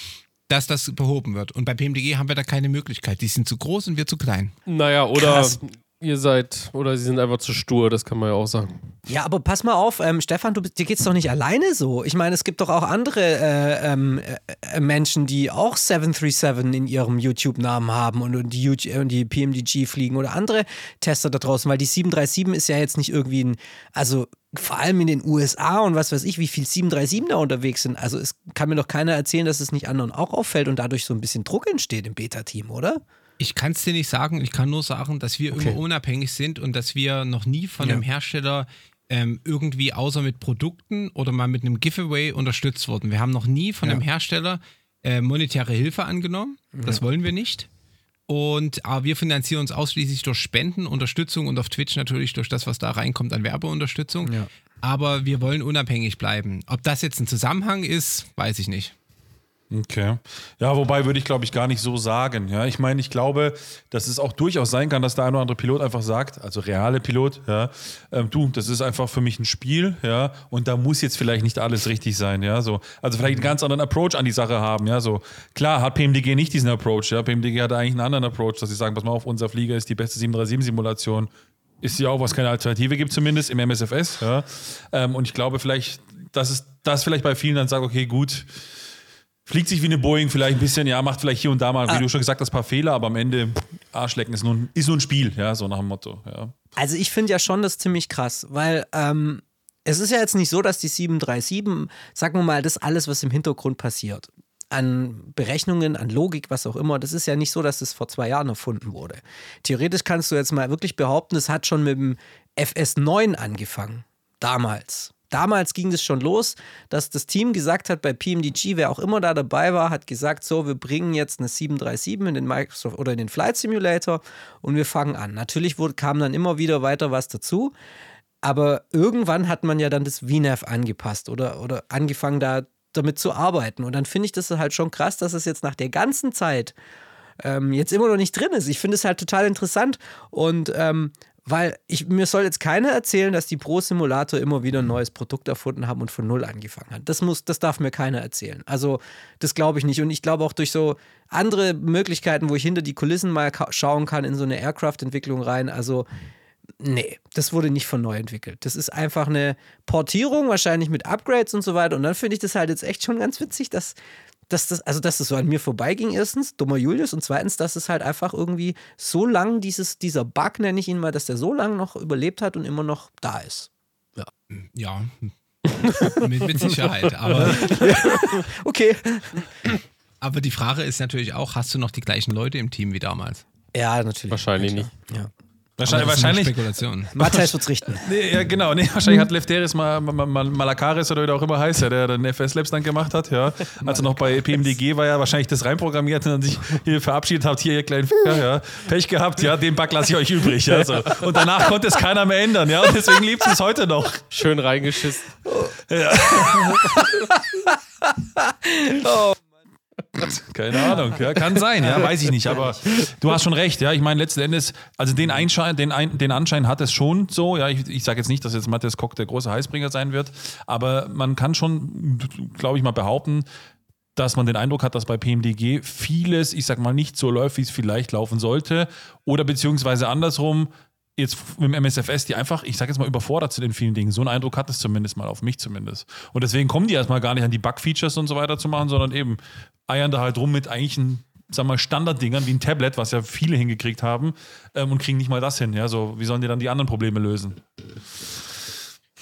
dass das behoben wird. Und bei PMDG haben wir da keine Möglichkeit. Die sind zu groß und wir zu klein. Naja, oder Krass. Ihr seid, oder sie sind einfach zu stur, das kann man ja auch sagen. Ja, aber pass mal auf, ähm, Stefan, du, dir geht's doch nicht alleine so. Ich meine, es gibt doch auch andere äh, ähm, äh, Menschen, die auch 737 in ihrem YouTube-Namen haben und, und, die YouTube, und die PMDG fliegen oder andere Tester da draußen, weil die 737 ist ja jetzt nicht irgendwie ein, also vor allem in den USA und was weiß ich, wie viel 737 da unterwegs sind. Also es kann mir doch keiner erzählen, dass es nicht anderen auch auffällt und dadurch so ein bisschen Druck entsteht im Beta-Team, oder? Ich kann es dir nicht sagen. Ich kann nur sagen, dass wir Okay. immer unabhängig sind und dass wir noch nie von Ja. einem Hersteller ähm, irgendwie außer mit Produkten oder mal mit einem Giveaway unterstützt wurden. Wir haben noch nie von einem Hersteller äh, monetäre Hilfe angenommen. Das wollen wir nicht. Und aber wir finanzieren uns ausschließlich durch Spenden, Unterstützung und auf Twitch natürlich durch das, was da reinkommt an Werbeunterstützung. Ja. Aber wir wollen unabhängig bleiben. Ob das jetzt ein Zusammenhang ist, weiß ich nicht. Okay. Ja, wobei würde ich, glaube ich, gar nicht so sagen. Ja, ich meine, ich glaube, dass es auch durchaus sein kann, dass der eine oder andere Pilot einfach sagt, also reale Pilot, ja, ähm, du, das ist einfach für mich ein Spiel, ja, und da muss jetzt vielleicht nicht alles richtig sein, ja, so. Also vielleicht einen ganz anderen Approach an die Sache haben, ja, so. Klar hat PMDG nicht diesen Approach, ja, PMDG hat eigentlich einen anderen Approach, dass sie sagen, pass mal auf, unser Flieger ist die beste 737-Simulation. Ist ja auch, was keine Alternative gibt, zumindest im MSFS, ja. Ähm, und ich glaube vielleicht, dass es das vielleicht bei vielen dann sagt, okay, gut, Fliegt sich wie eine Boeing vielleicht ein bisschen, ja, macht vielleicht hier und da mal, wie du schon gesagt hast, ein paar Fehler, aber am Ende Arschlecken ist nur, ein- ist nur ein Spiel, ja, so nach dem Motto, ja. Also ich finde ja schon das ziemlich krass, weil ähm, es ist ja jetzt nicht so, dass die 737, sagen wir mal, das alles, was im Hintergrund passiert, an Berechnungen, an Logik, was auch immer, das ist ja nicht so, dass es vor zwei Jahren erfunden wurde. Theoretisch kannst du jetzt mal wirklich behaupten, es hat schon mit dem FS9 angefangen, damals. Damals ging es schon los, dass das Team gesagt hat, bei PMDG, wer auch immer da dabei war, hat gesagt, so, wir bringen jetzt eine 737 in den Microsoft oder in den Flight Simulator und wir fangen an. Natürlich wurde, kam dann immer wieder weiter was dazu, aber irgendwann hat man ja dann das VNAV angepasst oder, oder angefangen da damit zu arbeiten. Und dann finde ich das halt schon krass, dass es jetzt nach der ganzen Zeit ähm, jetzt immer noch nicht drin ist. Ich finde es halt total interessant und ähm, weil ich, mir soll jetzt keiner erzählen, dass die Pro Simulator immer wieder ein neues Produkt erfunden haben und von null angefangen hat. Das muss, das darf mir keiner erzählen. Also das glaube ich nicht. Und ich glaube auch durch so andere Möglichkeiten, wo ich hinter die Kulissen mal schauen kann in so eine Aircraft-Entwicklung rein. Also Nee, das wurde nicht von neu entwickelt. Das ist einfach eine Portierung, wahrscheinlich mit Upgrades und so weiter. Und dann finde ich das halt jetzt echt schon ganz witzig, dass, dass das, also dass das so an mir vorbeiging, erstens, dummer Julius, und zweitens, dass es halt einfach irgendwie so lang, dieses, dieser Bug, nenne ich ihn mal, dass der so lange noch überlebt hat und immer noch da ist. Ja, [laughs] mit, mit Sicherheit. Aber, [laughs] Okay. aber die Frage ist natürlich auch, hast du noch die gleichen Leute im Team wie damals? Ja, natürlich. Wahrscheinlich Ja, nicht. Ja. Wahrscheinlich, wahrscheinlich, Spekulation. Matthias [laughs] wird's richten. nee, ja, genau, nee, wahrscheinlich hat Lefteris mal, mal, mal Malakaris oder wie der auch immer heißt, ja, der den FS Labs dann gemacht hat, ja. [laughs] Als er noch bei PMDG war, ja wahrscheinlich das reinprogrammiert und dann sich hier verabschiedet habt, hier ihr kleinen F***er, ja. Pech gehabt, ja, den Bug lasse ich euch übrig, ja. So. Und danach konnte es keiner mehr ändern, ja. Und deswegen liebt es heute noch. Schön reingeschissen. [laughs] Keine Ahnung, ja, kann sein, ja, weiß ich nicht, aber du hast schon recht, ja, ich meine letzten Endes, also den, Einschein, den, Ein, den Anschein hat es schon so, ja, ich, ich sage jetzt nicht, dass jetzt Matthias Koch der große Heißbringer sein wird, aber man kann schon, glaube ich mal behaupten, dass man den Eindruck hat, dass bei PMDG vieles, ich sag mal, nicht so läuft, wie es vielleicht laufen sollte oder beziehungsweise andersrum, jetzt dem MSFS, die einfach, ich sag jetzt mal, überfordert sind in vielen Dingen. So einen Eindruck hat es zumindest mal, auf mich zumindest. Und deswegen kommen die erstmal gar nicht an die Bug-Features und so weiter zu machen, sondern eben eiern da halt rum mit eigentlich ein, sag mal, Standarddingern wie ein Tablet, was ja viele hingekriegt haben, ähm, und kriegen nicht mal das hin. Ja, so, wie sollen die dann die anderen Probleme lösen?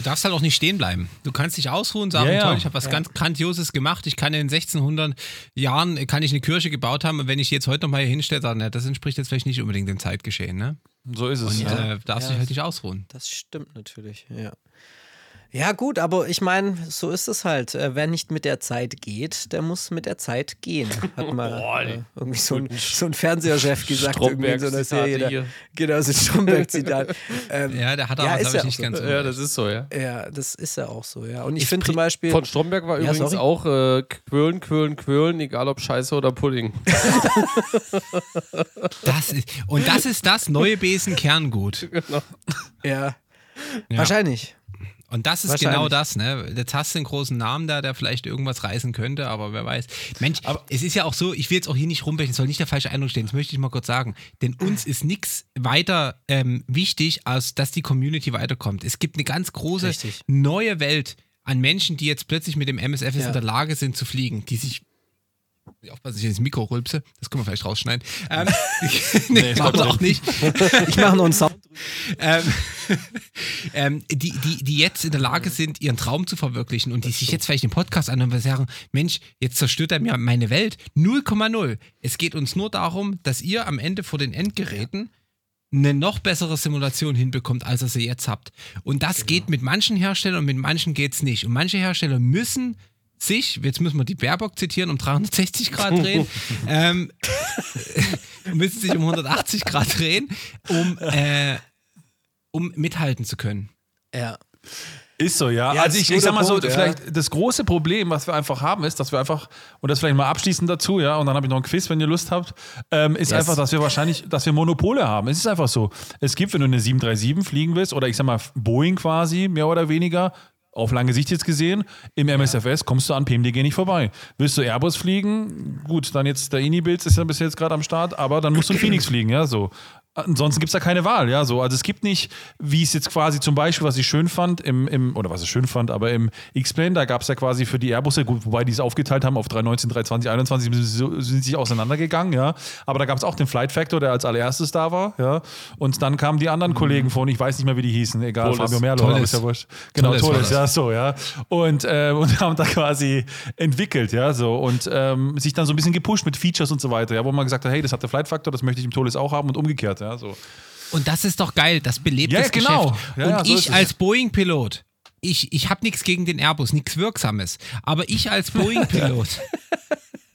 Du darfst halt auch nicht stehen bleiben. Du kannst dich ausruhen, sagen, Ja, ja. toll, ich habe was ganz Grandioses gemacht. Ich kann in 1600 Jahren kann ich eine Kirche gebaut haben und wenn ich jetzt heute nochmal hier hinstelle, dann, das entspricht jetzt vielleicht nicht unbedingt dem Zeitgeschehen. Ne? So ist es. Und ja. äh, darfst Ja. dich halt nicht ausruhen. Das stimmt natürlich, ja. Ja, gut, aber ich meine, so ist es halt. Äh, Wer nicht mit der Zeit geht, der muss mit der Zeit gehen. Hat [laughs] mal Boah, äh, irgendwie so ein, so ein Fernseherchef [laughs] gesagt, irgendwie in so einer Serie. Da, genau, so ein Stromberg-Zitat. [laughs] ähm, Ja, der hat Ja, aber, ist glaube ich, ja nicht ganz so. so. Ja, das ist so, ja. ja, das ist ja auch so, ja. Und ich Es finde zum Beispiel. Von Stromberg war Ja, übrigens sorry. auch äh, Quirlen, Quirlen, Quirlen, egal ob Scheiße oder Pudding. Das ist, und das ist das neue Besen-Kerngut. ja, Ja. wahrscheinlich. Und das ist genau das, ne? Jetzt hast du einen großen Namen da, der vielleicht irgendwas reißen könnte, aber wer weiß. Mensch, es ist ja auch so, ich will jetzt auch hier nicht rumbrechen, es soll nicht der falsche Eindruck stehen, das möchte ich mal kurz sagen. Denn uns ist nichts weiter ähm, wichtig, als dass die Community weiterkommt. Es gibt eine ganz große Richtig. neue Welt an Menschen, die jetzt plötzlich mit dem MSF Ja. in der Lage sind zu fliegen, die sich ich aufpasse, dass ich ins Mikro rülpse. Das können wir vielleicht rausschneiden. Ähm, [laughs] [laughs] nee, machen wir auch nicht. [laughs] Ich mache noch einen Sound. ähm, ähm, die, die, die jetzt in der Lage sind, ihren Traum zu verwirklichen und die sich jetzt vielleicht den Podcast anhören und sagen, Mensch, jetzt zerstört er mir meine Welt. 0,0. Es geht uns nur darum, dass ihr am Ende vor den Endgeräten eine noch bessere Simulation hinbekommt, als ihr sie jetzt habt. Und das geht mit manchen Herstellern und mit manchen geht es nicht. Und manche Hersteller müssen sich, jetzt müssen wir die Baerbock zitieren, um 360 Grad drehen, [laughs] ähm, [laughs] müssen sich um 180 Grad drehen, um, äh, um mithalten zu können. Ja. Ist so, ja. Ja, also das ich, ich sag mal so, Punkt, ja. vielleicht das große Problem, was wir einfach haben, ist, dass wir einfach, und das vielleicht mal abschließend dazu, ja, und dann habe ich noch ein Quiz, wenn ihr Lust habt, ähm, ist Yes. einfach, dass wir wahrscheinlich, dass wir Monopole haben. Es ist einfach so. Es gibt, wenn du eine 737 fliegen willst, oder ich sag mal Boeing quasi, mehr oder weniger, auf lange Sicht jetzt gesehen, im MSFS kommst du an PMDG nicht vorbei. Willst du Airbus fliegen? Gut, dann jetzt der Inibilz ist ja bis jetzt gerade am Start, aber dann musst du in [clears throat] Phoenix fliegen, ja, so. Ansonsten gibt es da keine Wahl, ja, so. Also es gibt nicht, wie es jetzt quasi zum Beispiel, was ich schön fand, im, im oder was ich schön fand, aber im X-Plane, da gab es ja quasi für die Airbusse, gut, wobei die es aufgeteilt haben auf 319, 320, 21, sind sie- sich auseinandergegangen, ja. Aber da gab es auch den Flight Factor, der als allererstes da war, ja. Und dann kamen die anderen Kollegen von, ich weiß nicht mehr, wie die hießen, egal, Tolles. Fabio Merlo, Tolles. ist ja wurscht. Genau, Tolles das. ja, so, ja. Und, äh, und haben da quasi entwickelt, ja, so. Und ähm, sich dann so ein bisschen gepusht mit Features und so weiter, ja, wo man gesagt hat, hey, das hat der Flight Factor, das möchte ich im Tolles auch haben und umgekehrt, ja, so. Und das ist doch geil, das belebt Ja, das genau. Geschäft. Ja, und ja, so ich es. als Boeing-Pilot, ich, ich habe nichts gegen den Airbus, nichts Wirksames, aber ich als [laughs] Boeing-Pilot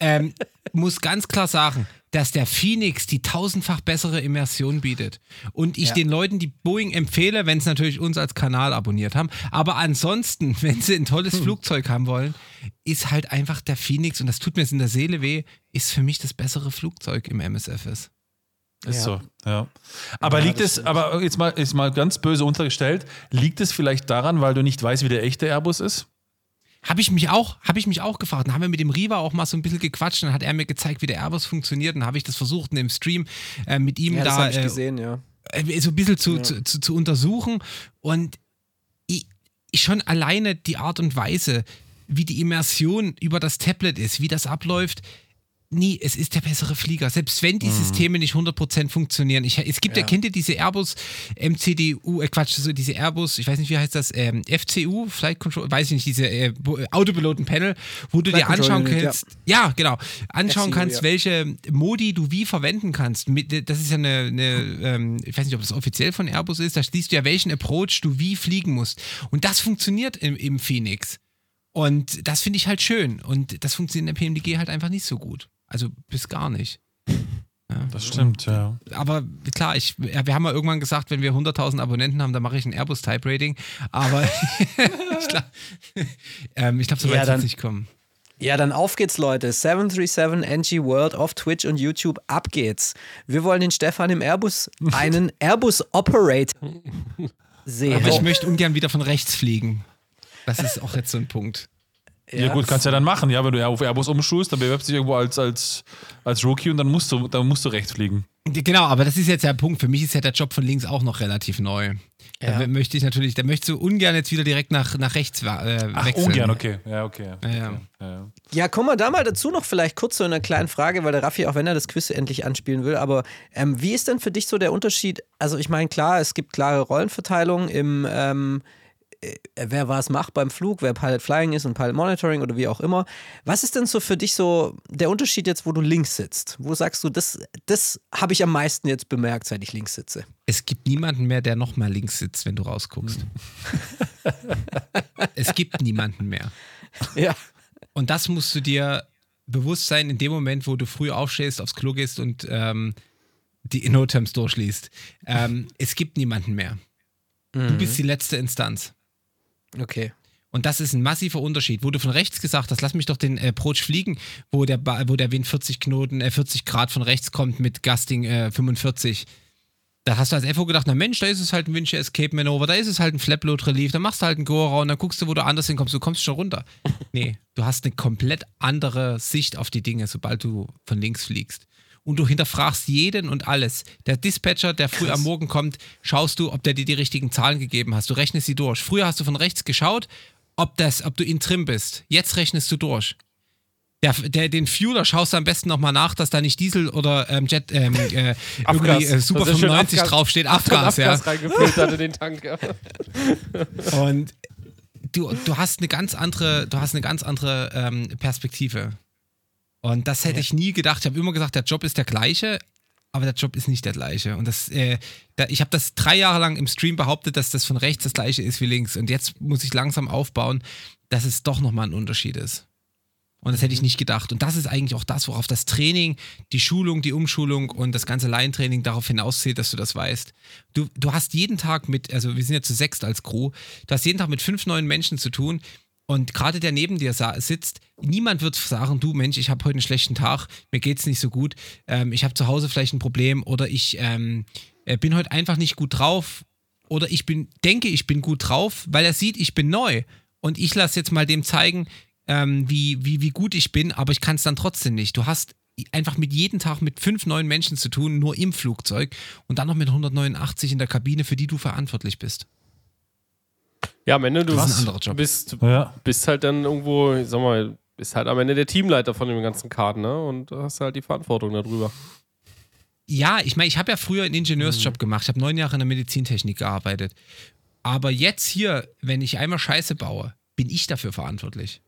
ähm, muss ganz klar sagen, dass der Phoenix die tausendfach bessere Immersion bietet. Und ich Ja. den Leuten die Boeing empfehle, wenn sie natürlich uns als Kanal abonniert haben. Aber ansonsten, [laughs] wenn sie ein tolles Hm. Flugzeug haben wollen, ist halt einfach der Phoenix, und das tut mir jetzt in der Seele weh, ist für mich das bessere Flugzeug im MSFS. Ist Ja. so, ja. Aber Ja, liegt das es, aber jetzt mal, jetzt mal ganz böse untergestellt, liegt es vielleicht daran, weil du nicht weißt, wie der echte Airbus ist? Habe ich mich auch, habe ich mich auch gefragt. Dann haben wir mit dem Riva auch mal so ein bisschen gequatscht. Dann hat er mir gezeigt, wie der Airbus funktioniert. Dann habe ich das versucht, in dem Stream äh, mit ihm Ja, das da habe ich äh, gesehen, ja. äh, so ein bisschen zu, zu, zu, zu untersuchen. Und ich, ich schon alleine die Art und Weise, wie die Immersion über das Tablet ist, wie das abläuft. Nie, es ist der bessere Flieger. Selbst wenn die Systeme nicht 100% funktionieren. Ich, es gibt ja, Ja. kennt ihr diese Airbus MCDU, äh Quatsch, so diese Airbus, ich weiß nicht, wie heißt das, ähm, FCU, Flight Control, weiß ich nicht, diese äh, Bo- Autopiloten-Panel, wo du Flight dir anschauen kannst, ja. genau, anschauen FCU, kannst, ja. welche Modi du wie verwenden kannst. Mit, das ist ja eine, eine ähm, ich weiß nicht, ob das offiziell von Airbus ist, da siehst du ja, welchen Approach du wie fliegen musst. Und das funktioniert im, im Phoenix. Und das finde ich halt schön. Und das funktioniert in der PMDG halt einfach nicht so gut. Also bis gar nicht. [laughs] Das stimmt, ja. Aber klar, ich, ja, wir haben mal irgendwann gesagt, wenn wir 100.000 Abonnenten haben, dann mache ich ein Airbus Type Rating. Aber [laughs] ich glaube, [laughs] ähm, ich glaub, so weit Ja, wird dann- es nicht kommen. Ja, dann auf geht's, Leute. 737 NG World auf Twitch und YouTube. Ab geht's. Wir wollen den Stefan im Airbus, einen Airbus Operator sehen. Aber ich möchte ungern wieder von rechts fliegen. Das ist auch jetzt so ein Punkt. Ja, gut, kannst ja dann machen, ja, wenn du auf Airbus umschulst, dann bewirbst du dich irgendwo als, als, als Rookie und dann musst du, dann musst du rechts fliegen. Genau, aber das ist jetzt der Punkt. Für mich ist ja der Job von links auch noch relativ neu. Ja. Da möchte ich natürlich, da möchtest du ungern jetzt wieder direkt nach, nach rechts äh, Ach, wechseln. ungern, okay. Ja, okay. Ja, ja. okay. Ja, ja. Ja, kommen wir da mal dazu noch vielleicht kurz zu einer kleinen Frage, weil der Raffi, auch wenn er das Quiz endlich anspielen will, aber ähm, wie ist denn für dich so der Unterschied? Also ich meine, klar, es gibt klare Rollenverteilung im, ähm, äh, wer was macht beim Flug, wer Pilot Flying ist und Pilot Monitoring oder wie auch immer. Was ist denn so für dich so der Unterschied jetzt, wo du links sitzt? Wo sagst du, das, das habe ich am meisten jetzt bemerkt, seit ich links sitze? Es gibt niemanden mehr, der nochmal links sitzt, wenn du rausguckst. [laughs] es gibt niemanden mehr. Ja. Und das musst du dir bewusst sein in dem Moment, wo du früh aufstehst, aufs Klo gehst und ähm, die No-Terms durchliest. Ähm, es gibt niemanden mehr. Du bist die letzte Instanz. Okay. Und das ist ein massiver Unterschied, wo du von rechts gesagt hast, lass mich doch den äh, Approach fliegen, wo der, ba wo der Wind 40 Knoten, äh, 40 Grad von rechts kommt mit Gusting äh, 45. Da hast du als FO gedacht, na Mensch, da ist es halt ein Windshield Escape Manöver, da ist es halt ein Flapload Relief, da machst du halt einen Gora und dann guckst du, wo du anders hinkommst, du kommst schon runter. [laughs] Nee, du hast eine komplett andere Sicht auf die Dinge, sobald du von links fliegst. Und du hinterfragst jeden und alles. Der Dispatcher, der früh am Morgen kommt, schaust du, ob der dir die richtigen Zahlen gegeben hast. Du rechnest sie durch. Früher hast du von rechts geschaut, ob, das, ob du in Trim bist. Jetzt rechnest du durch. Der, der, den Fueler schaust du am besten nochmal nach, dass da nicht Diesel oder ähm, Jet ähm, äh, [laughs] irgendwie äh, Super Das ist schön 95 Abgas- draufsteht. Abgas, ja. Abgas reingefüllt hat in den Tank. Ja. Und du, du hast eine ganz andere, du hast eine ganz andere ähm, Perspektive. Und das hätte ich nie gedacht. Ich habe immer gesagt, der Job ist der gleiche, aber der Job ist nicht der gleiche. Und das, äh, da, ich habe das drei Jahre lang im Stream behauptet, dass das von rechts das gleiche ist wie links. Und jetzt muss ich langsam aufbauen, dass es doch nochmal ein Unterschied ist. Und das hätte ich nicht gedacht. Und das ist eigentlich auch das, worauf das Training, die Schulung, die Umschulung und das ganze Laientraining darauf hinauszählt, dass du das weißt. Du, du hast jeden Tag mit, also wir sind ja zu sechst als Crew, du hast jeden Tag mit fünf neuen Menschen zu tun. Und gerade der neben dir sitzt, niemand wird sagen, du Mensch, ich habe heute einen schlechten Tag, mir geht's nicht so gut, ähm, ich habe zu Hause vielleicht ein Problem oder ich ähm, äh, bin heute einfach nicht gut drauf oder ich bin, denke, ich bin gut drauf, weil er sieht, ich bin neu. Und ich lasse jetzt mal dem zeigen, ähm, wie, wie, wie gut ich bin, aber ich kann es dann trotzdem nicht. Du hast einfach mit jedem Tag mit fünf neuen Menschen zu tun, nur im Flugzeug und dann noch mit 189 in der Kabine, für die du verantwortlich bist. Ja, am Ende du Das ist ein anderer Job. bist, Ja. bist halt dann irgendwo, ich sag mal, bist halt am Ende der Teamleiter von dem ganzen Karten, ne? Und hast halt die Verantwortung darüber. Ja, ich meine, ich habe ja früher einen Ingenieursjob gemacht. Ich habe neun Jahre in der Medizintechnik gearbeitet. Aber jetzt hier, wenn ich einmal Scheiße baue, bin ich dafür verantwortlich.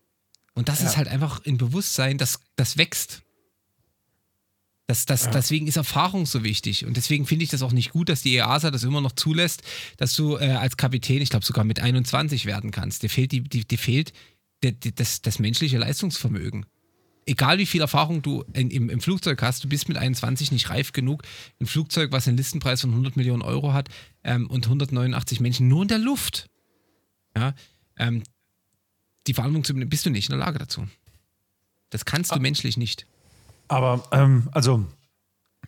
Und das ist halt einfach ein Bewusstsein, das, das wächst. Das, das, Deswegen ist Erfahrung so wichtig. Und deswegen finde ich das auch nicht gut, dass die EASA das immer noch zulässt, dass du äh, als Kapitän, ich glaube sogar mit 21 werden kannst. Dir fehlt, die, die, dir fehlt der, die, das, das menschliche Leistungsvermögen. Egal wie viel Erfahrung du in, im, im Flugzeug hast, du bist mit 21 nicht reif genug. Ein Flugzeug, was einen Listenpreis von 100 Millionen Euro hat ähm, und 189 Menschen nur in der Luft. Ja, ähm, die Verantwortung zu bist du nicht in der Lage dazu. Das kannst du menschlich nicht. Aber, ähm, also,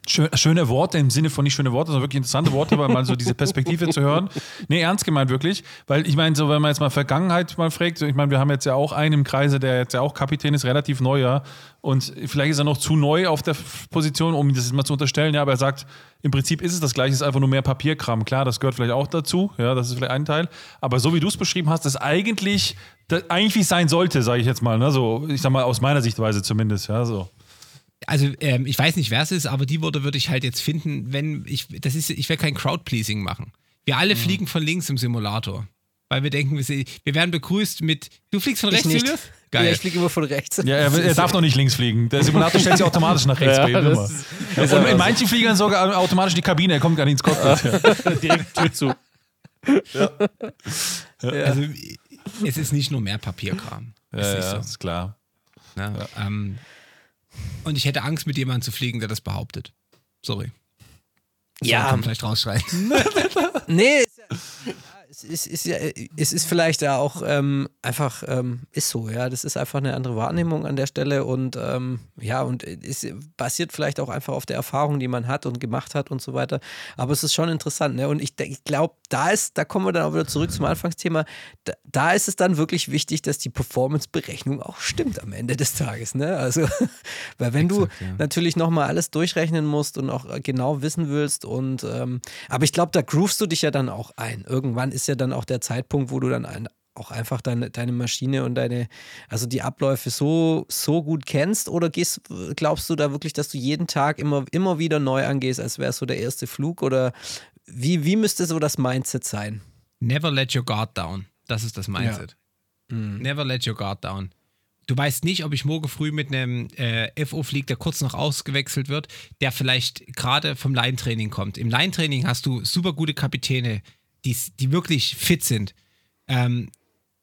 schön, schöne Worte im Sinne von nicht schöne Worte, sondern wirklich interessante Worte, weil mal so diese Perspektive zu hören. Nee, ernst gemeint wirklich. Weil ich meine, so, wenn man jetzt mal Vergangenheit mal fragt, so, ich meine, wir haben jetzt ja auch einen im Kreise, der jetzt ja auch Kapitän ist, relativ neu, ja. Und vielleicht ist er noch zu neu auf der Position, um das jetzt mal zu unterstellen, ja, aber er sagt, im Prinzip ist es das Gleiche, ist einfach nur mehr Papierkram. Klar, das gehört vielleicht auch dazu, ja, das ist vielleicht ein Teil. Aber so wie du es beschrieben hast, ist eigentlich, das, eigentlich wie es sein sollte, sage ich jetzt mal, ne? So, ich sag mal, aus meiner Sichtweise zumindest, ja, so. Also ähm, ich weiß nicht, wer es ist, aber die Worte würde ich halt jetzt finden, wenn ich, das ist, ich werde kein Crowdpleasing machen. Wir alle fliegen von links im Simulator. Weil wir denken, wir, werden begrüßt mit, du fliegst von Ich rechts. Julius? Ja, Geil. ich fliege immer von rechts. Ja, er, er darf noch nicht links fliegen. Der Simulator stellt sich automatisch nach rechts [laughs] Ja, bei ihm immer. ist- ist Und in so. manchen Fliegern sogar automatisch die Kabine, er kommt gar nicht ins Cockpit. [laughs] Direkt Tür zu. Also es ist nicht nur mehr Papierkram. Ja, ist ja, so. ist klar. Ne? Ähm, und ich hätte Angst, mit jemandem zu fliegen, der das behauptet. Sorry. Ja. Kann man vielleicht rausschreien. [laughs] Nee, [laughs] es, ist, ja, es ist vielleicht ja auch ähm, einfach, ähm, ist so, ja. Das ist einfach eine andere Wahrnehmung an der Stelle und ähm, ja, und es basiert vielleicht auch einfach auf der Erfahrung, die man hat und gemacht hat und so weiter. Aber es ist schon interessant, ne? Und ich, ich glaube, da ist, da kommen wir dann auch wieder zurück zum Anfangsthema, da, da ist es dann wirklich wichtig, dass die Performance-Berechnung auch stimmt am Ende des Tages, ne? Also, [laughs] weil wenn Exakt, du ja. natürlich nochmal alles durchrechnen musst und auch äh, genau wissen willst und ähm, aber ich glaube, da groovst du dich ja dann auch ein. Irgendwann ist ja dann auch der Zeitpunkt, wo du dann ein, auch einfach deine, deine Maschine und deine, also die Abläufe so, so gut kennst oder gehst, glaubst du da wirklich, dass du jeden Tag immer, immer wieder neu angehst, als wäre es so der erste Flug oder wie, wie müsste so das Mindset sein? Never let your guard down. Das ist das Mindset. Never let your guard down. Du weißt nicht, ob ich morgen früh mit einem äh, FO fliege, der kurz noch ausgewechselt wird, der vielleicht gerade vom Line-Training kommt. Im Line-Training hast du super gute Kapitäne, die, die wirklich fit sind. Ähm,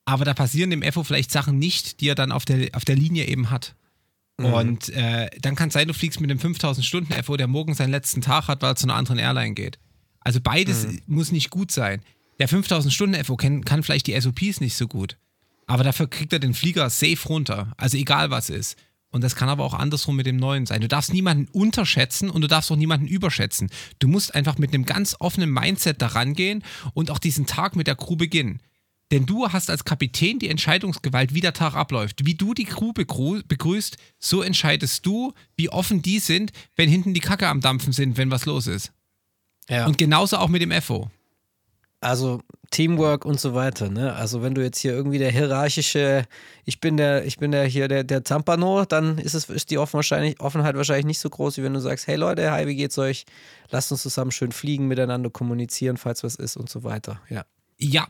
aber da passieren dem FO vielleicht Sachen nicht, die er dann auf der, auf der Linie eben hat. Und äh, dann kann es sein, du fliegst mit einem 5000 Stunden FO, der morgen seinen letzten Tag hat, weil er zu einer anderen Airline geht. Also beides muss nicht gut sein. Der 5000 Stunden FO kann, kann vielleicht die SOPs nicht so gut. Aber dafür kriegt er den Flieger safe runter. Also egal was ist. Und das kann aber auch andersrum mit dem Neuen sein. Du darfst niemanden unterschätzen und du darfst auch niemanden überschätzen. Du musst einfach mit einem ganz offenen Mindset daran gehen und auch diesen Tag mit der Crew beginnen. Denn du hast als Kapitän die Entscheidungsgewalt, wie der Tag abläuft. Wie du die Crew begrü begrüßt, so entscheidest du, wie offen die sind, wenn hinten die Kacke am Dampfen sind, wenn was los ist. Ja. Und genauso auch mit dem FO. Also Teamwork und so weiter, ne? Also wenn du jetzt hier irgendwie der hierarchische, ich bin der, ich bin der hier der, der Zampano, dann ist es ist die Offen wahrscheinlich, Offenheit wahrscheinlich nicht so groß, wie wenn du sagst, hey Leute, hi, wie geht's euch? Lasst uns zusammen schön fliegen, miteinander kommunizieren, falls was ist und so weiter. Ja. Ja,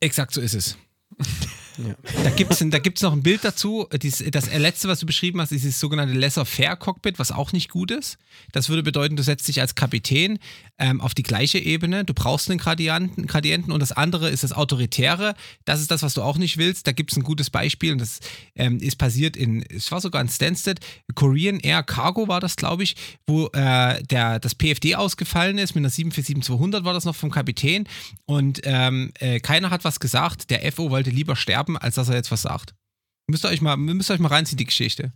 exakt so ist es. [laughs] Ja. Da gibt es noch ein Bild dazu. Dies, das letzte, was du beschrieben hast, ist das sogenannte Lesser-Fair-Cockpit, was auch nicht gut ist. Das würde bedeuten, du setzt dich als Kapitän ähm, auf die gleiche Ebene. Du brauchst einen Gradienten, Gradienten und das andere ist das Autoritäre. Das ist das, was du auch nicht willst. Da gibt es ein gutes Beispiel und das ähm, ist passiert in, es war sogar in Stansted, Korean Air Cargo war das, glaube ich, wo äh, der, das PFD ausgefallen ist. Mit einer 747-200 war das noch vom Kapitän und ähm, äh, keiner hat was gesagt. Der FO wollte lieber sterben, als dass er jetzt was sagt. Müsst ihr euch mal, müsst ihr euch mal reinziehen, die Geschichte.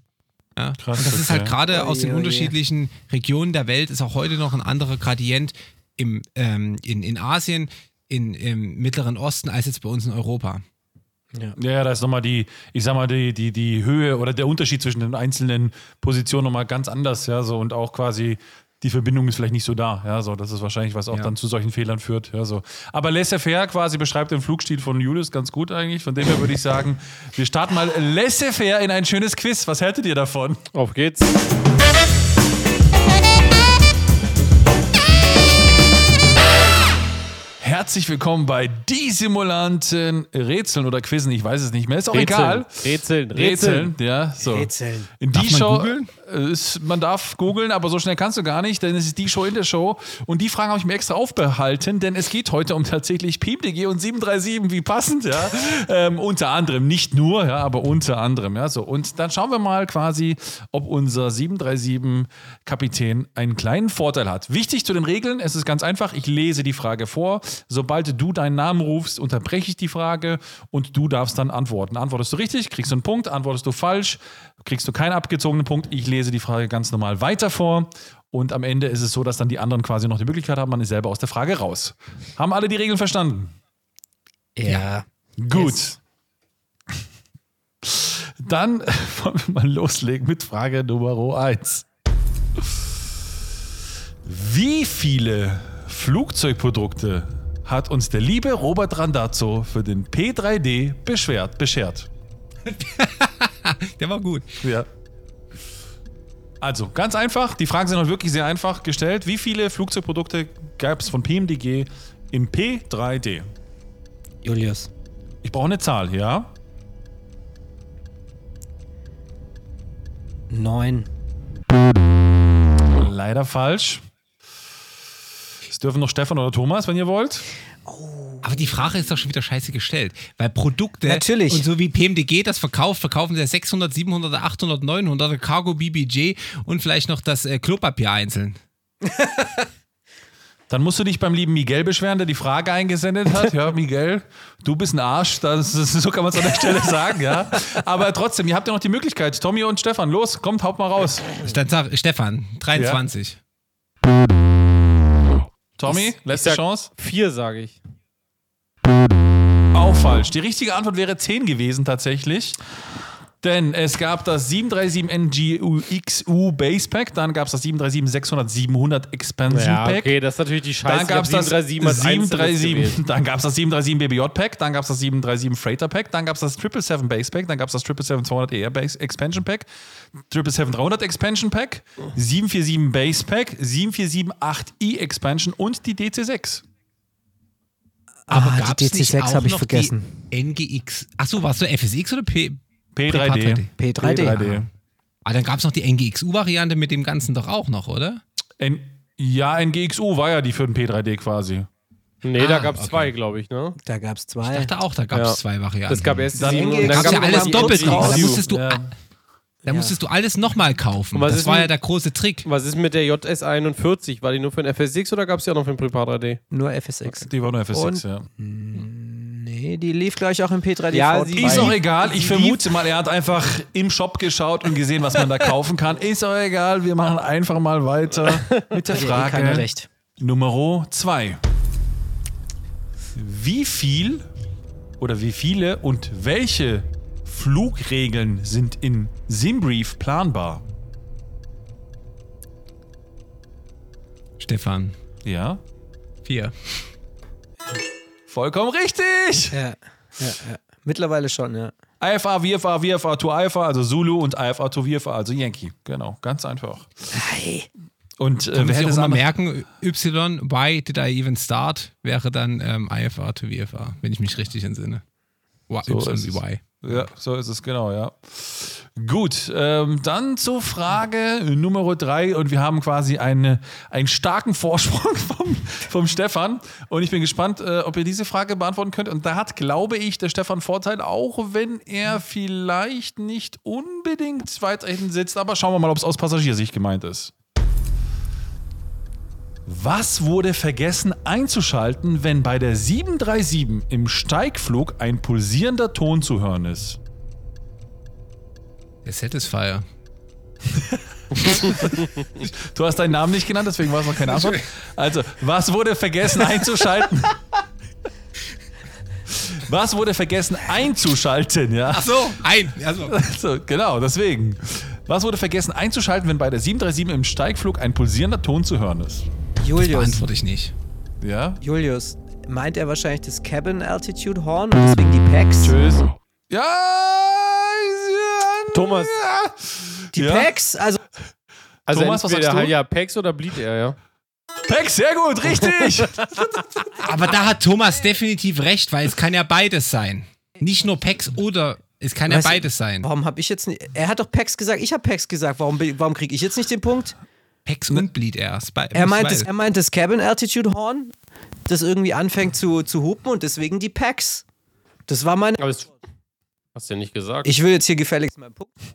Ja. Krass, und das ist halt okay. gerade aus den oje. unterschiedlichen Regionen der Welt, ist auch heute noch ein anderer Gradient im, ähm, in, in Asien, in, im Mittleren Osten, als jetzt bei uns in Europa. Ja, ja, da ist nochmal die, ich sag mal, die, die, die Höhe oder der Unterschied zwischen den einzelnen Positionen nochmal ganz anders, ja, so und auch quasi die Verbindung ist vielleicht nicht so da, ja, so, das ist wahrscheinlich, was auch Ja. dann zu solchen Fehlern führt, ja, so. Aber laissez-faire quasi beschreibt den Flugstil von Julius ganz gut eigentlich, von dem her würde ich sagen, [laughs] wir starten mal laissez-faire in ein schönes Quiz. Was hältet ihr davon? Auf geht's. Herzlich willkommen bei Die Simulanten Rätseln oder Quizzen, ich weiß es nicht mehr, ist auch Rätseln. egal. Rätseln. Rätseln, ja, so. Rätseln. In Darf die man Show, googeln? Äh, ist, man darf googeln, aber so schnell kannst du gar nicht, denn es ist die Show in der Show. Und die Fragen habe ich mir extra aufbehalten, denn es geht heute um tatsächlich PMDG und 737, wie passend, ja. [laughs] ähm, unter anderem, nicht nur, ja, aber unter anderem, ja. So. Und dann schauen wir mal quasi, ob unser 737-Kapitän einen kleinen Vorteil hat. Wichtig zu den Regeln, es ist ganz einfach, ich lese die Frage vor. Sobald du deinen Namen rufst, unterbreche ich die Frage und du darfst dann antworten. Antwortest du richtig, kriegst du einen Punkt, antwortest du falsch, kriegst du keinen abgezogenen Punkt. Ich lese die Frage ganz normal weiter vor. Und am Ende ist es so, dass dann die anderen quasi noch die Möglichkeit haben, man ist selber aus der Frage raus. Haben alle die Regeln verstanden? Ja. Gut. Yes. [laughs] Dann [laughs] wollen wir mal loslegen mit Frage Nummer 1. Wie viele Flugzeugprodukte hat uns der liebe Robert Randazzo für den P3D beschwert, beschert? [laughs] Der war gut. Ja. Also, ganz einfach, die Fragen sind auch wirklich sehr einfach gestellt. Wie viele Flugzeugprodukte gab es von PMDG im P3D? Julius. Ich brauche eine Zahl, ja? Neun. Leider falsch. Es dürfen noch Stefan oder Thomas, wenn ihr wollt. Aber die Frage ist doch schon wieder scheiße gestellt. Weil Produkte Natürlich. und so wie PMDG das verkauft, verkaufen sie ja 600, 700, 800, 900 Cargo BBJ und vielleicht noch das äh, Klopapier einzeln. [laughs] Dann musst du dich beim lieben Miguel beschweren, der die Frage eingesendet hat. Ja, Miguel, du bist ein Arsch, das ist, [laughs] so kann man es an der Stelle [laughs] sagen, ja. Aber trotzdem, ihr habt ja noch die Möglichkeit. Tommy und Stefan, los, kommt, haut mal raus. Dann sag Stefan, 23. Tommy, letzte sag- Chance. Vier, sage ich. Auch falsch. Die richtige Antwort wäre 10 gewesen tatsächlich. Denn es gab das 737 NGU Base Pack, dann gab es das 737-600-700 Expansion Ja, Pack. okay, das ist natürlich die Scheiße. Dann gab es das 737 als einzelnes 737, gewählt. dann gab es das 737 BBJ Pack, dann gab es das 737 Freighter Pack, dann gab es das 777 Base Pack, dann gab es das 777-200 Air Base Expansion Pack, 777-300 Expansion Pack, 747 Base Pack, 747-8i Expansion und die DC-6. Ah, gab's die nicht DC6 auch habe ich noch vergessen. NGX. Achso, warst du FSX oder P? P3D. P3D. P3D. Ah, dann gab es noch die NGXU-Variante mit dem Ganzen doch auch noch, oder? N ja, NGXU war ja die für den P3D quasi. Nee, da Ah, gab es okay. zwei, glaube ich, ne? Da gab es Ich zwei. dachte auch, da gab es Ja. zwei Varianten. Es gab erst die und dann ja gab es alles noch doppelt. Da 40. musstest du, Ja. Da musstest du alles nochmal kaufen. Das ist war denn- ja der große Trick. Was ist mit der JS41? War die nur für den FSX oder gab es ja noch für den Prepar 3D? Nur FSX. Die war nur FS6, Und- ja. Nee, die lief gleich auch im P3D. Ja, V2. sie- Ist auch egal. Ich vermute mal, er hat einfach im Shop geschaut und gesehen, was man da kaufen kann. Ist auch egal. Wir machen einfach mal weiter [laughs] mit der Hat ja Frage recht. Nummer 2. Wie viel oder wie viele und welche Flugregeln sind in Simbrief planbar? Stefan. Ja, Vier. vollkommen richtig. Ja, ja, ja. Mittlerweile schon, ja. IFA, VFA, VFA to IFA, also Zulu und IFA to VFA, also Yankee. Genau, ganz einfach. Hey. Und äh, wer sich hätte es anders- merken, Y, why did I even start, wäre dann ähm, IFA to VFA, wenn ich mich richtig entsinne. So y. Ja, so ist es genau, ja. Gut, ähm, dann zur Frage Nummer drei und wir haben quasi eine, einen starken Vorsprung [laughs] vom, vom Stefan und ich bin gespannt, äh, ob ihr diese Frage beantworten könnt und da hat, glaube ich, der Stefan Vorteil, auch wenn er vielleicht nicht unbedingt weiter hinten sitzt, aber schauen wir mal, ob es aus Passagiersicht gemeint ist. Was wurde vergessen einzuschalten, wenn bei der 737 im Steigflug ein pulsierender Ton zu hören ist? Der Satisfier. [laughs] Du hast deinen Namen nicht genannt, deswegen war es noch keine Antwort. Also, was wurde vergessen einzuschalten? [laughs] Was wurde vergessen einzuschalten, ja? Ach so, ein. Also, So, genau, deswegen. Was wurde vergessen einzuschalten, wenn bei der 737 im Steigflug ein pulsierender Ton zu hören ist? Julius, beantworte ich nicht. Ja? Julius, meint er wahrscheinlich das Cabin Altitude Horn und deswegen die Packs? Tschüss. Ja! Thomas. Ja. Die Ja. Packs? Also, Also Thomas, was sagst du? ja Pex oder Bleed er, ja. Peck, sehr gut, richtig. [laughs] Aber da hat Thomas definitiv recht, weil es kann ja beides sein. Nicht nur Pex oder es kann ja Weißt du, beides sein. warum habe ich jetzt nicht. Er hat doch Packs gesagt, ich habe Packs gesagt. Warum, warum kriege ich jetzt nicht den Punkt? Pex und Bleed Air. Spi- Er meint, das, er meint das Cabin Altitude Horn, das irgendwie anfängt zu, zu hupen und deswegen die Packs. Das war meine. Aber das hast du ja nicht gesagt. Ich will jetzt hier gefälligst meinen Punkt haben.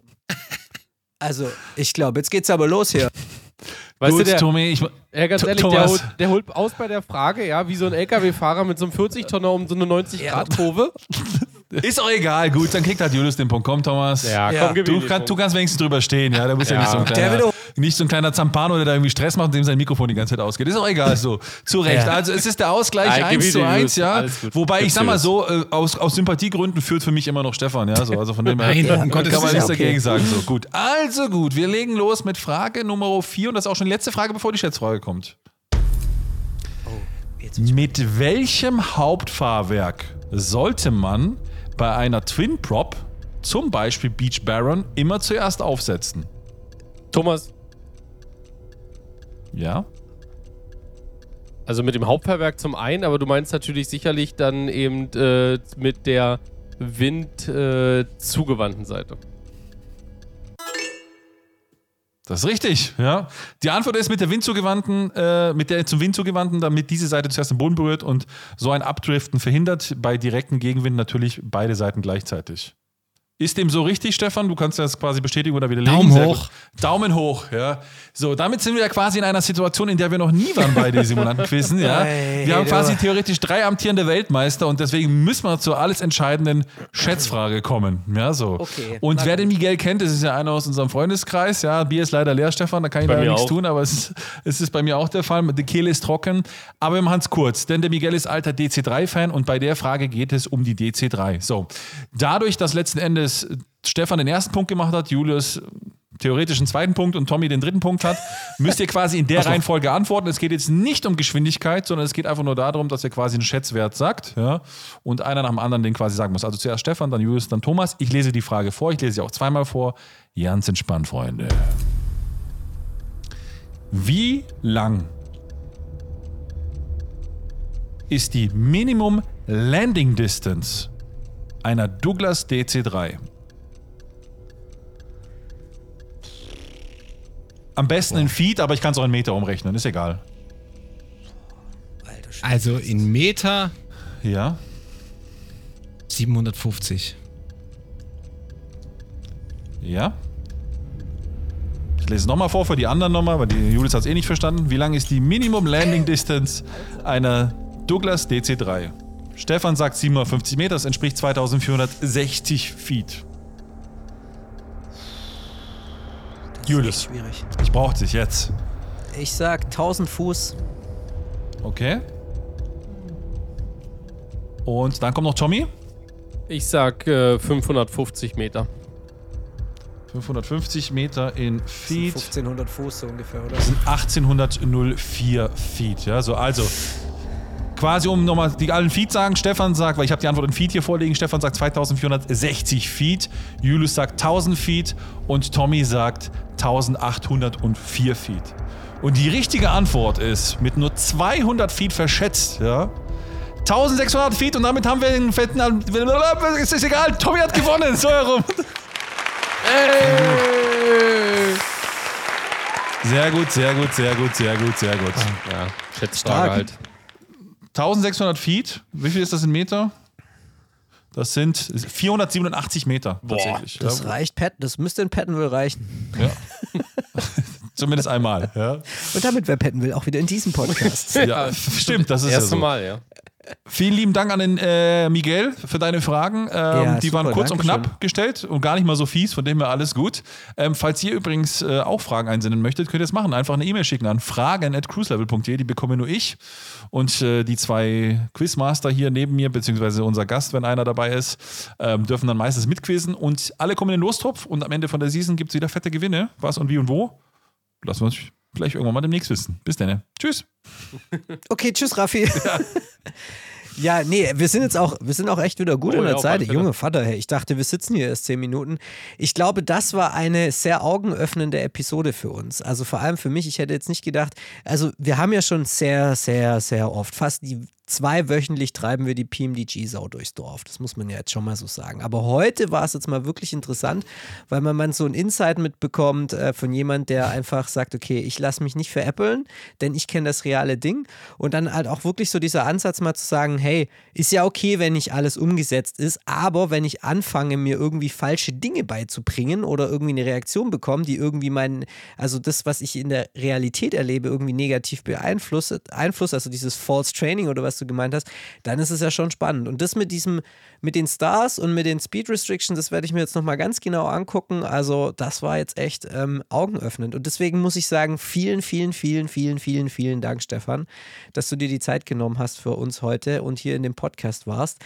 Also, ich glaube, jetzt geht's aber los hier. [laughs] weißt gut, du, der, Tommy, ich, ja, ganz ehrlich, der holt, der holt aus bei der Frage, ja, wie so ein LKW-Fahrer mit so einem 40-Tonner um so eine 90-Grad-Kurve. [laughs] ist auch egal. Gut, dann kriegt halt Julius den Punkt. Komm, Thomas. Ja, Ja. komm, gib Du, kann, du kannst wenigstens drüber stehen, ja. Da muss ja, Ja. nicht, so ein Der kleiner, nicht so ein kleiner Zampano, der da irgendwie Stress macht und dem sein Mikrofon die ganze Zeit ausgeht. Ist auch egal so. Zu Recht. Ja. Also es ist der Ausgleich Ja, gib 1 ihm zu den, 1, Julius. ja. Wobei ich sag mal so, äh, aus, aus Sympathiegründen führt für mich immer noch Stefan, ja. So, also von dem her Nein, um kann Gottes man nichts Okay. dagegen sagen. So, gut. Also gut, wir legen los mit Frage Nummer 4 und das ist auch schon die letzte Frage, bevor die Schätzfrage kommt. Ich- Mit welchem Hauptfahrwerk sollte man bei einer Twin Prop, zum Beispiel Beach Baron, immer zuerst aufsetzen? Thomas, Ja? also mit dem Hauptfahrwerk zum einen, aber du meinst natürlich sicherlich dann eben äh, mit der Wind äh, zugewandten Seite. Das ist richtig, ja. Die Antwort ist mit der Windzugewandten, äh, mit der zum Wind zugewandten, damit diese Seite zuerst den Boden berührt und so ein Abdriften verhindert. Bei direktem Gegenwind natürlich beide Seiten gleichzeitig. Ist dem so richtig, Stefan? Du kannst das quasi bestätigen oder widerlegen. Daumen hoch. Daumen hoch, ja. So, damit sind wir ja quasi in einer Situation, in der wir noch nie waren bei den Simulantenquizzen, ja. [laughs] Wir haben quasi theoretisch drei amtierende Weltmeister und deswegen müssen wir zur alles entscheidenden Schätzfrage kommen, ja, so. Okay, Und wer den Miguel kennt, das ist ja einer aus unserem Freundeskreis, ja. Bier ist leider leer, Stefan, da kann ich Bei leider mir nichts auch. tun, aber es ist, es ist bei mir auch der Fall. Die Kehle ist trocken. Aber wir machen es kurz, denn der Miguel ist alter DC3-Fan und bei der Frage geht es um die DC3. So, dadurch, dass letzten Endes Stefan den ersten Punkt gemacht hat, Julius theoretisch einen zweiten Punkt und Tommy den dritten Punkt hat, [laughs] müsst ihr quasi in der Reihenfolge antworten. Es geht jetzt nicht um Geschwindigkeit, sondern es geht einfach nur darum, dass ihr quasi einen Schätzwert sagt ja, und einer nach dem anderen den quasi sagen muss. Also zuerst Stefan, dann Julius, dann Thomas. Ich lese die Frage vor, ich lese sie auch zweimal vor. Ganz entspannt, Freunde. Wie lang ist die Minimum Landing Distance einer Douglas DC-3? Am besten in Feet, aber ich kann es auch in Meter umrechnen, ist egal. Also in Meter Ja. 750. Ja. Ich lese es nochmal vor für die anderen nochmal, weil die Julius hat es eh nicht verstanden. Wie lang ist die Minimum Landing Distance einer Douglas DC-3? Stefan sagt 750 Meter, das entspricht 2460 Feet. Julius, Schwierig. ich brauche dich jetzt. Ich sag 1000 Fuß. Okay. Und dann kommt noch Tommy. Ich sag äh, 550 Meter. 550 Meter in Feet. 1500 Fuß so ungefähr, oder? sind 1804 Feet. Ja, so also quasi um nochmal die allen Feet sagen. Stefan sagt, weil ich habe die Antwort in Feet hier vorliegen. Stefan sagt 2460 Feet. Julius sagt 1000 Feet und Tommy sagt 1804 Feet. Und die richtige Antwort ist mit nur 200 Feet verschätzt, ja. 1600 Feet und damit haben wir den fetten. Es ist egal, Tommy hat gewonnen. So herum. Sehr gut, sehr gut, sehr gut, sehr gut, sehr gut. Ja, Schätzfrage Stark. halt. 1600 Feet. Wie viel ist das in Meter? Das sind 487 Meter tatsächlich. Das ja, reicht, Pat. Das müsste in Pattonville reichen. ja. [laughs] Zumindest einmal. Ja. Und damit, wer Pattonville, auch wieder in diesem Podcast. [laughs] ja, stimmt, das ist ja Erste so. Mal, ja. Vielen lieben Dank an den äh, Miguel für deine Fragen. Ähm, Ja, die waren super, kurz und knapp gestellt und gar nicht mal so fies, von dem her alles gut. Ähm, falls ihr übrigens äh, auch Fragen einsenden möchtet, könnt ihr es machen. Einfach eine E-Mail schicken an fragen.cruiselevel.de, die bekomme nur ich. Und äh, die zwei Quizmaster hier neben mir, beziehungsweise unser Gast, wenn einer dabei ist, ähm, dürfen dann meistens mitquizzen. Und alle kommen in den Lostopf und am Ende von der Season gibt es wieder fette Gewinne. Was und wie und wo? Lassen wir uns vielleicht irgendwann mal demnächst wissen. Bis dann. Tschüss. Okay, tschüss, Raffi. Ja. [laughs] nee, wir sind jetzt auch, wir sind auch echt wieder gut Oh, an der ja, Zeit. Junge Vater, hey, ich dachte, wir sitzen hier erst zehn Minuten. Ich glaube, das war eine sehr augenöffnende Episode für uns. Also vor allem für mich, ich hätte jetzt nicht gedacht, also wir haben ja schon sehr, sehr, sehr oft, fast die zweiwöchentlich treiben wir die PMDG-Sau durchs Dorf. Das muss man ja jetzt schon mal so sagen. Aber heute war es jetzt mal wirklich interessant, weil man, man so ein Insight mitbekommt äh, von jemand, der einfach sagt, okay, ich lasse mich nicht veräppeln, denn ich kenne das reale Ding. Und dann halt auch wirklich so dieser Ansatz mal zu sagen, hey, ist ja okay, wenn nicht alles umgesetzt ist, aber wenn ich anfange, mir irgendwie falsche Dinge beizubringen oder irgendwie eine Reaktion bekomme, die irgendwie meinen, also das, was ich in der Realität erlebe, irgendwie negativ beeinflusst, Einfluss, also dieses False Training oder was du gemeint hast, dann ist es ja schon spannend. Und das mit diesem, mit den Stars und mit den Speed Restrictions, das werde ich mir jetzt nochmal ganz genau angucken. Also, das war jetzt echt ähm, augenöffnend. Und deswegen muss ich sagen, vielen, vielen, vielen, vielen, vielen, vielen Dank, Stefan, dass du dir die Zeit genommen hast für uns heute und hier in dem Podcast warst.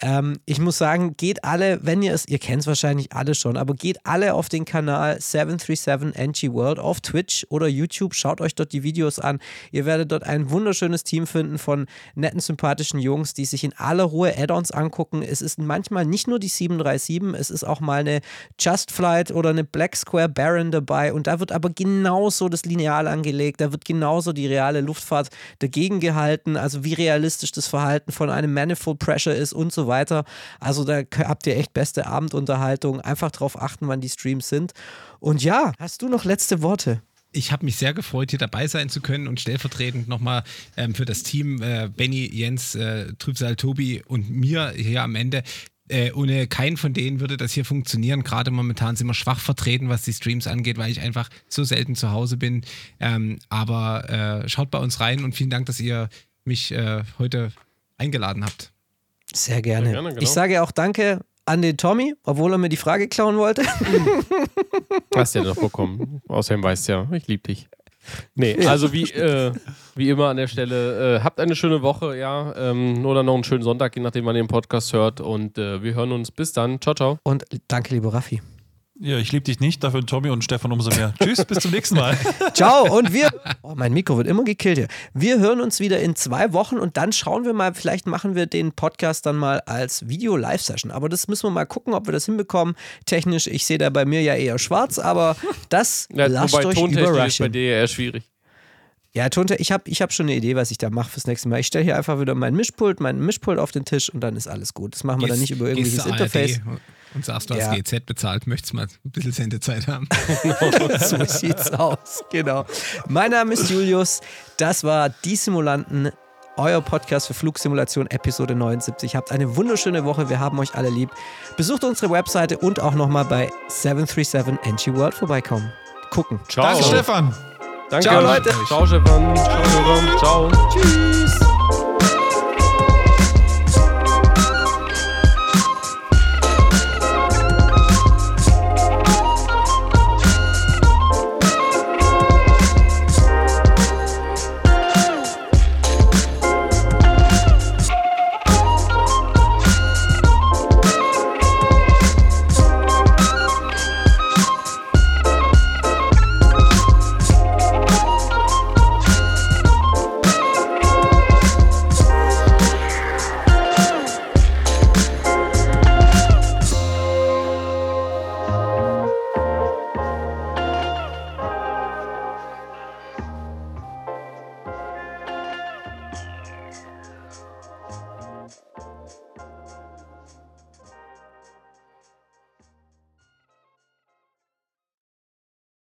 Ähm, ich muss sagen, geht alle, wenn ihr es, ihr kennt es wahrscheinlich alle schon, aber geht alle auf den Kanal 737 NG World auf Twitch oder YouTube, schaut euch dort die Videos an. Ihr werdet dort ein wunderschönes Team finden von netten, sympathischen Jungs, die sich in aller Ruhe Add-ons angucken. Es ist manchmal nicht nur die 737, es ist auch mal eine Just Flight oder eine Black Square Baron dabei und da wird aber genauso das Lineal angelegt, da wird genauso die reale Luftfahrt dagegen gehalten, also wie realistisch das Verhalten von einem Manifold Pressure ist und so weiter. Also da habt ihr echt beste Abendunterhaltung. Einfach drauf achten, wann die Streams sind. Und ja, hast du noch letzte Worte? Ich habe mich sehr gefreut, hier dabei sein zu können und stellvertretend nochmal ähm, für das Team äh, Benny, Jens, äh, Trübsal, Tobi und mir hier am Ende. Äh, ohne keinen von denen würde das hier funktionieren. Gerade momentan sind wir schwach vertreten, was die Streams angeht, weil ich einfach so selten zu Hause bin. Ähm, aber äh, schaut bei uns rein und vielen Dank, dass ihr mich äh, heute eingeladen habt. Sehr gerne. Sehr gerne, genau. Ich sage auch Danke an den Tommy, obwohl er mir die Frage klauen wollte. [laughs] Hast ja doch bekommen. Außerdem weißt du ja, ich liebe dich. Nee, also wie, äh, wie immer an der Stelle, äh, habt eine schöne Woche, ja, ähm, oder noch einen schönen Sonntag, je nachdem, wann ihr den Podcast hört. Und äh, wir hören uns. Bis dann. Ciao, ciao. Und danke, lieber Raffi. Ja, ich liebe dich nicht, dafür Tommy und Stefan umso mehr. [laughs] Tschüss, bis zum nächsten Mal. Ciao und wir. [laughs] Oh, mein Mikro wird immer gekillt hier. Wir hören uns wieder in zwei Wochen und dann schauen wir mal, vielleicht machen wir den Podcast dann mal als Video-Live-Session. Aber das müssen wir mal gucken, ob wir das hinbekommen. Technisch, ich sehe da bei mir ja eher schwarz, aber das Ja, lasst wobei euch tontechnisch ist bei überraschen. dir eher schwierig. Ja, Tunte, ich habe ich hab schon eine Idee, was ich da mache fürs nächste Mal. Ich stelle hier einfach wieder mein Mischpult, mein Mischpult auf den Tisch und dann ist alles gut. Das machen wir dann nicht über Gehst irgendwelches Interface. Und sagst, du hast Ja. GZ bezahlt, möchtest mal ein bisschen Sendezeit haben. [laughs] so sieht's aus. Genau. Mein Name ist Julius. Das war Die Simulanten, euer Podcast für Flugsimulation, Episode 79. Habt eine wunderschöne Woche. Wir haben euch alle lieb. Besucht unsere Webseite und auch nochmal bei 737 NG World vorbeikommen. Gucken. Ciao. Danke, Stefan. Danke. Ciao, Leute. Ciao, Stefan. Ciao, Stefan. Ciao. Tschüss.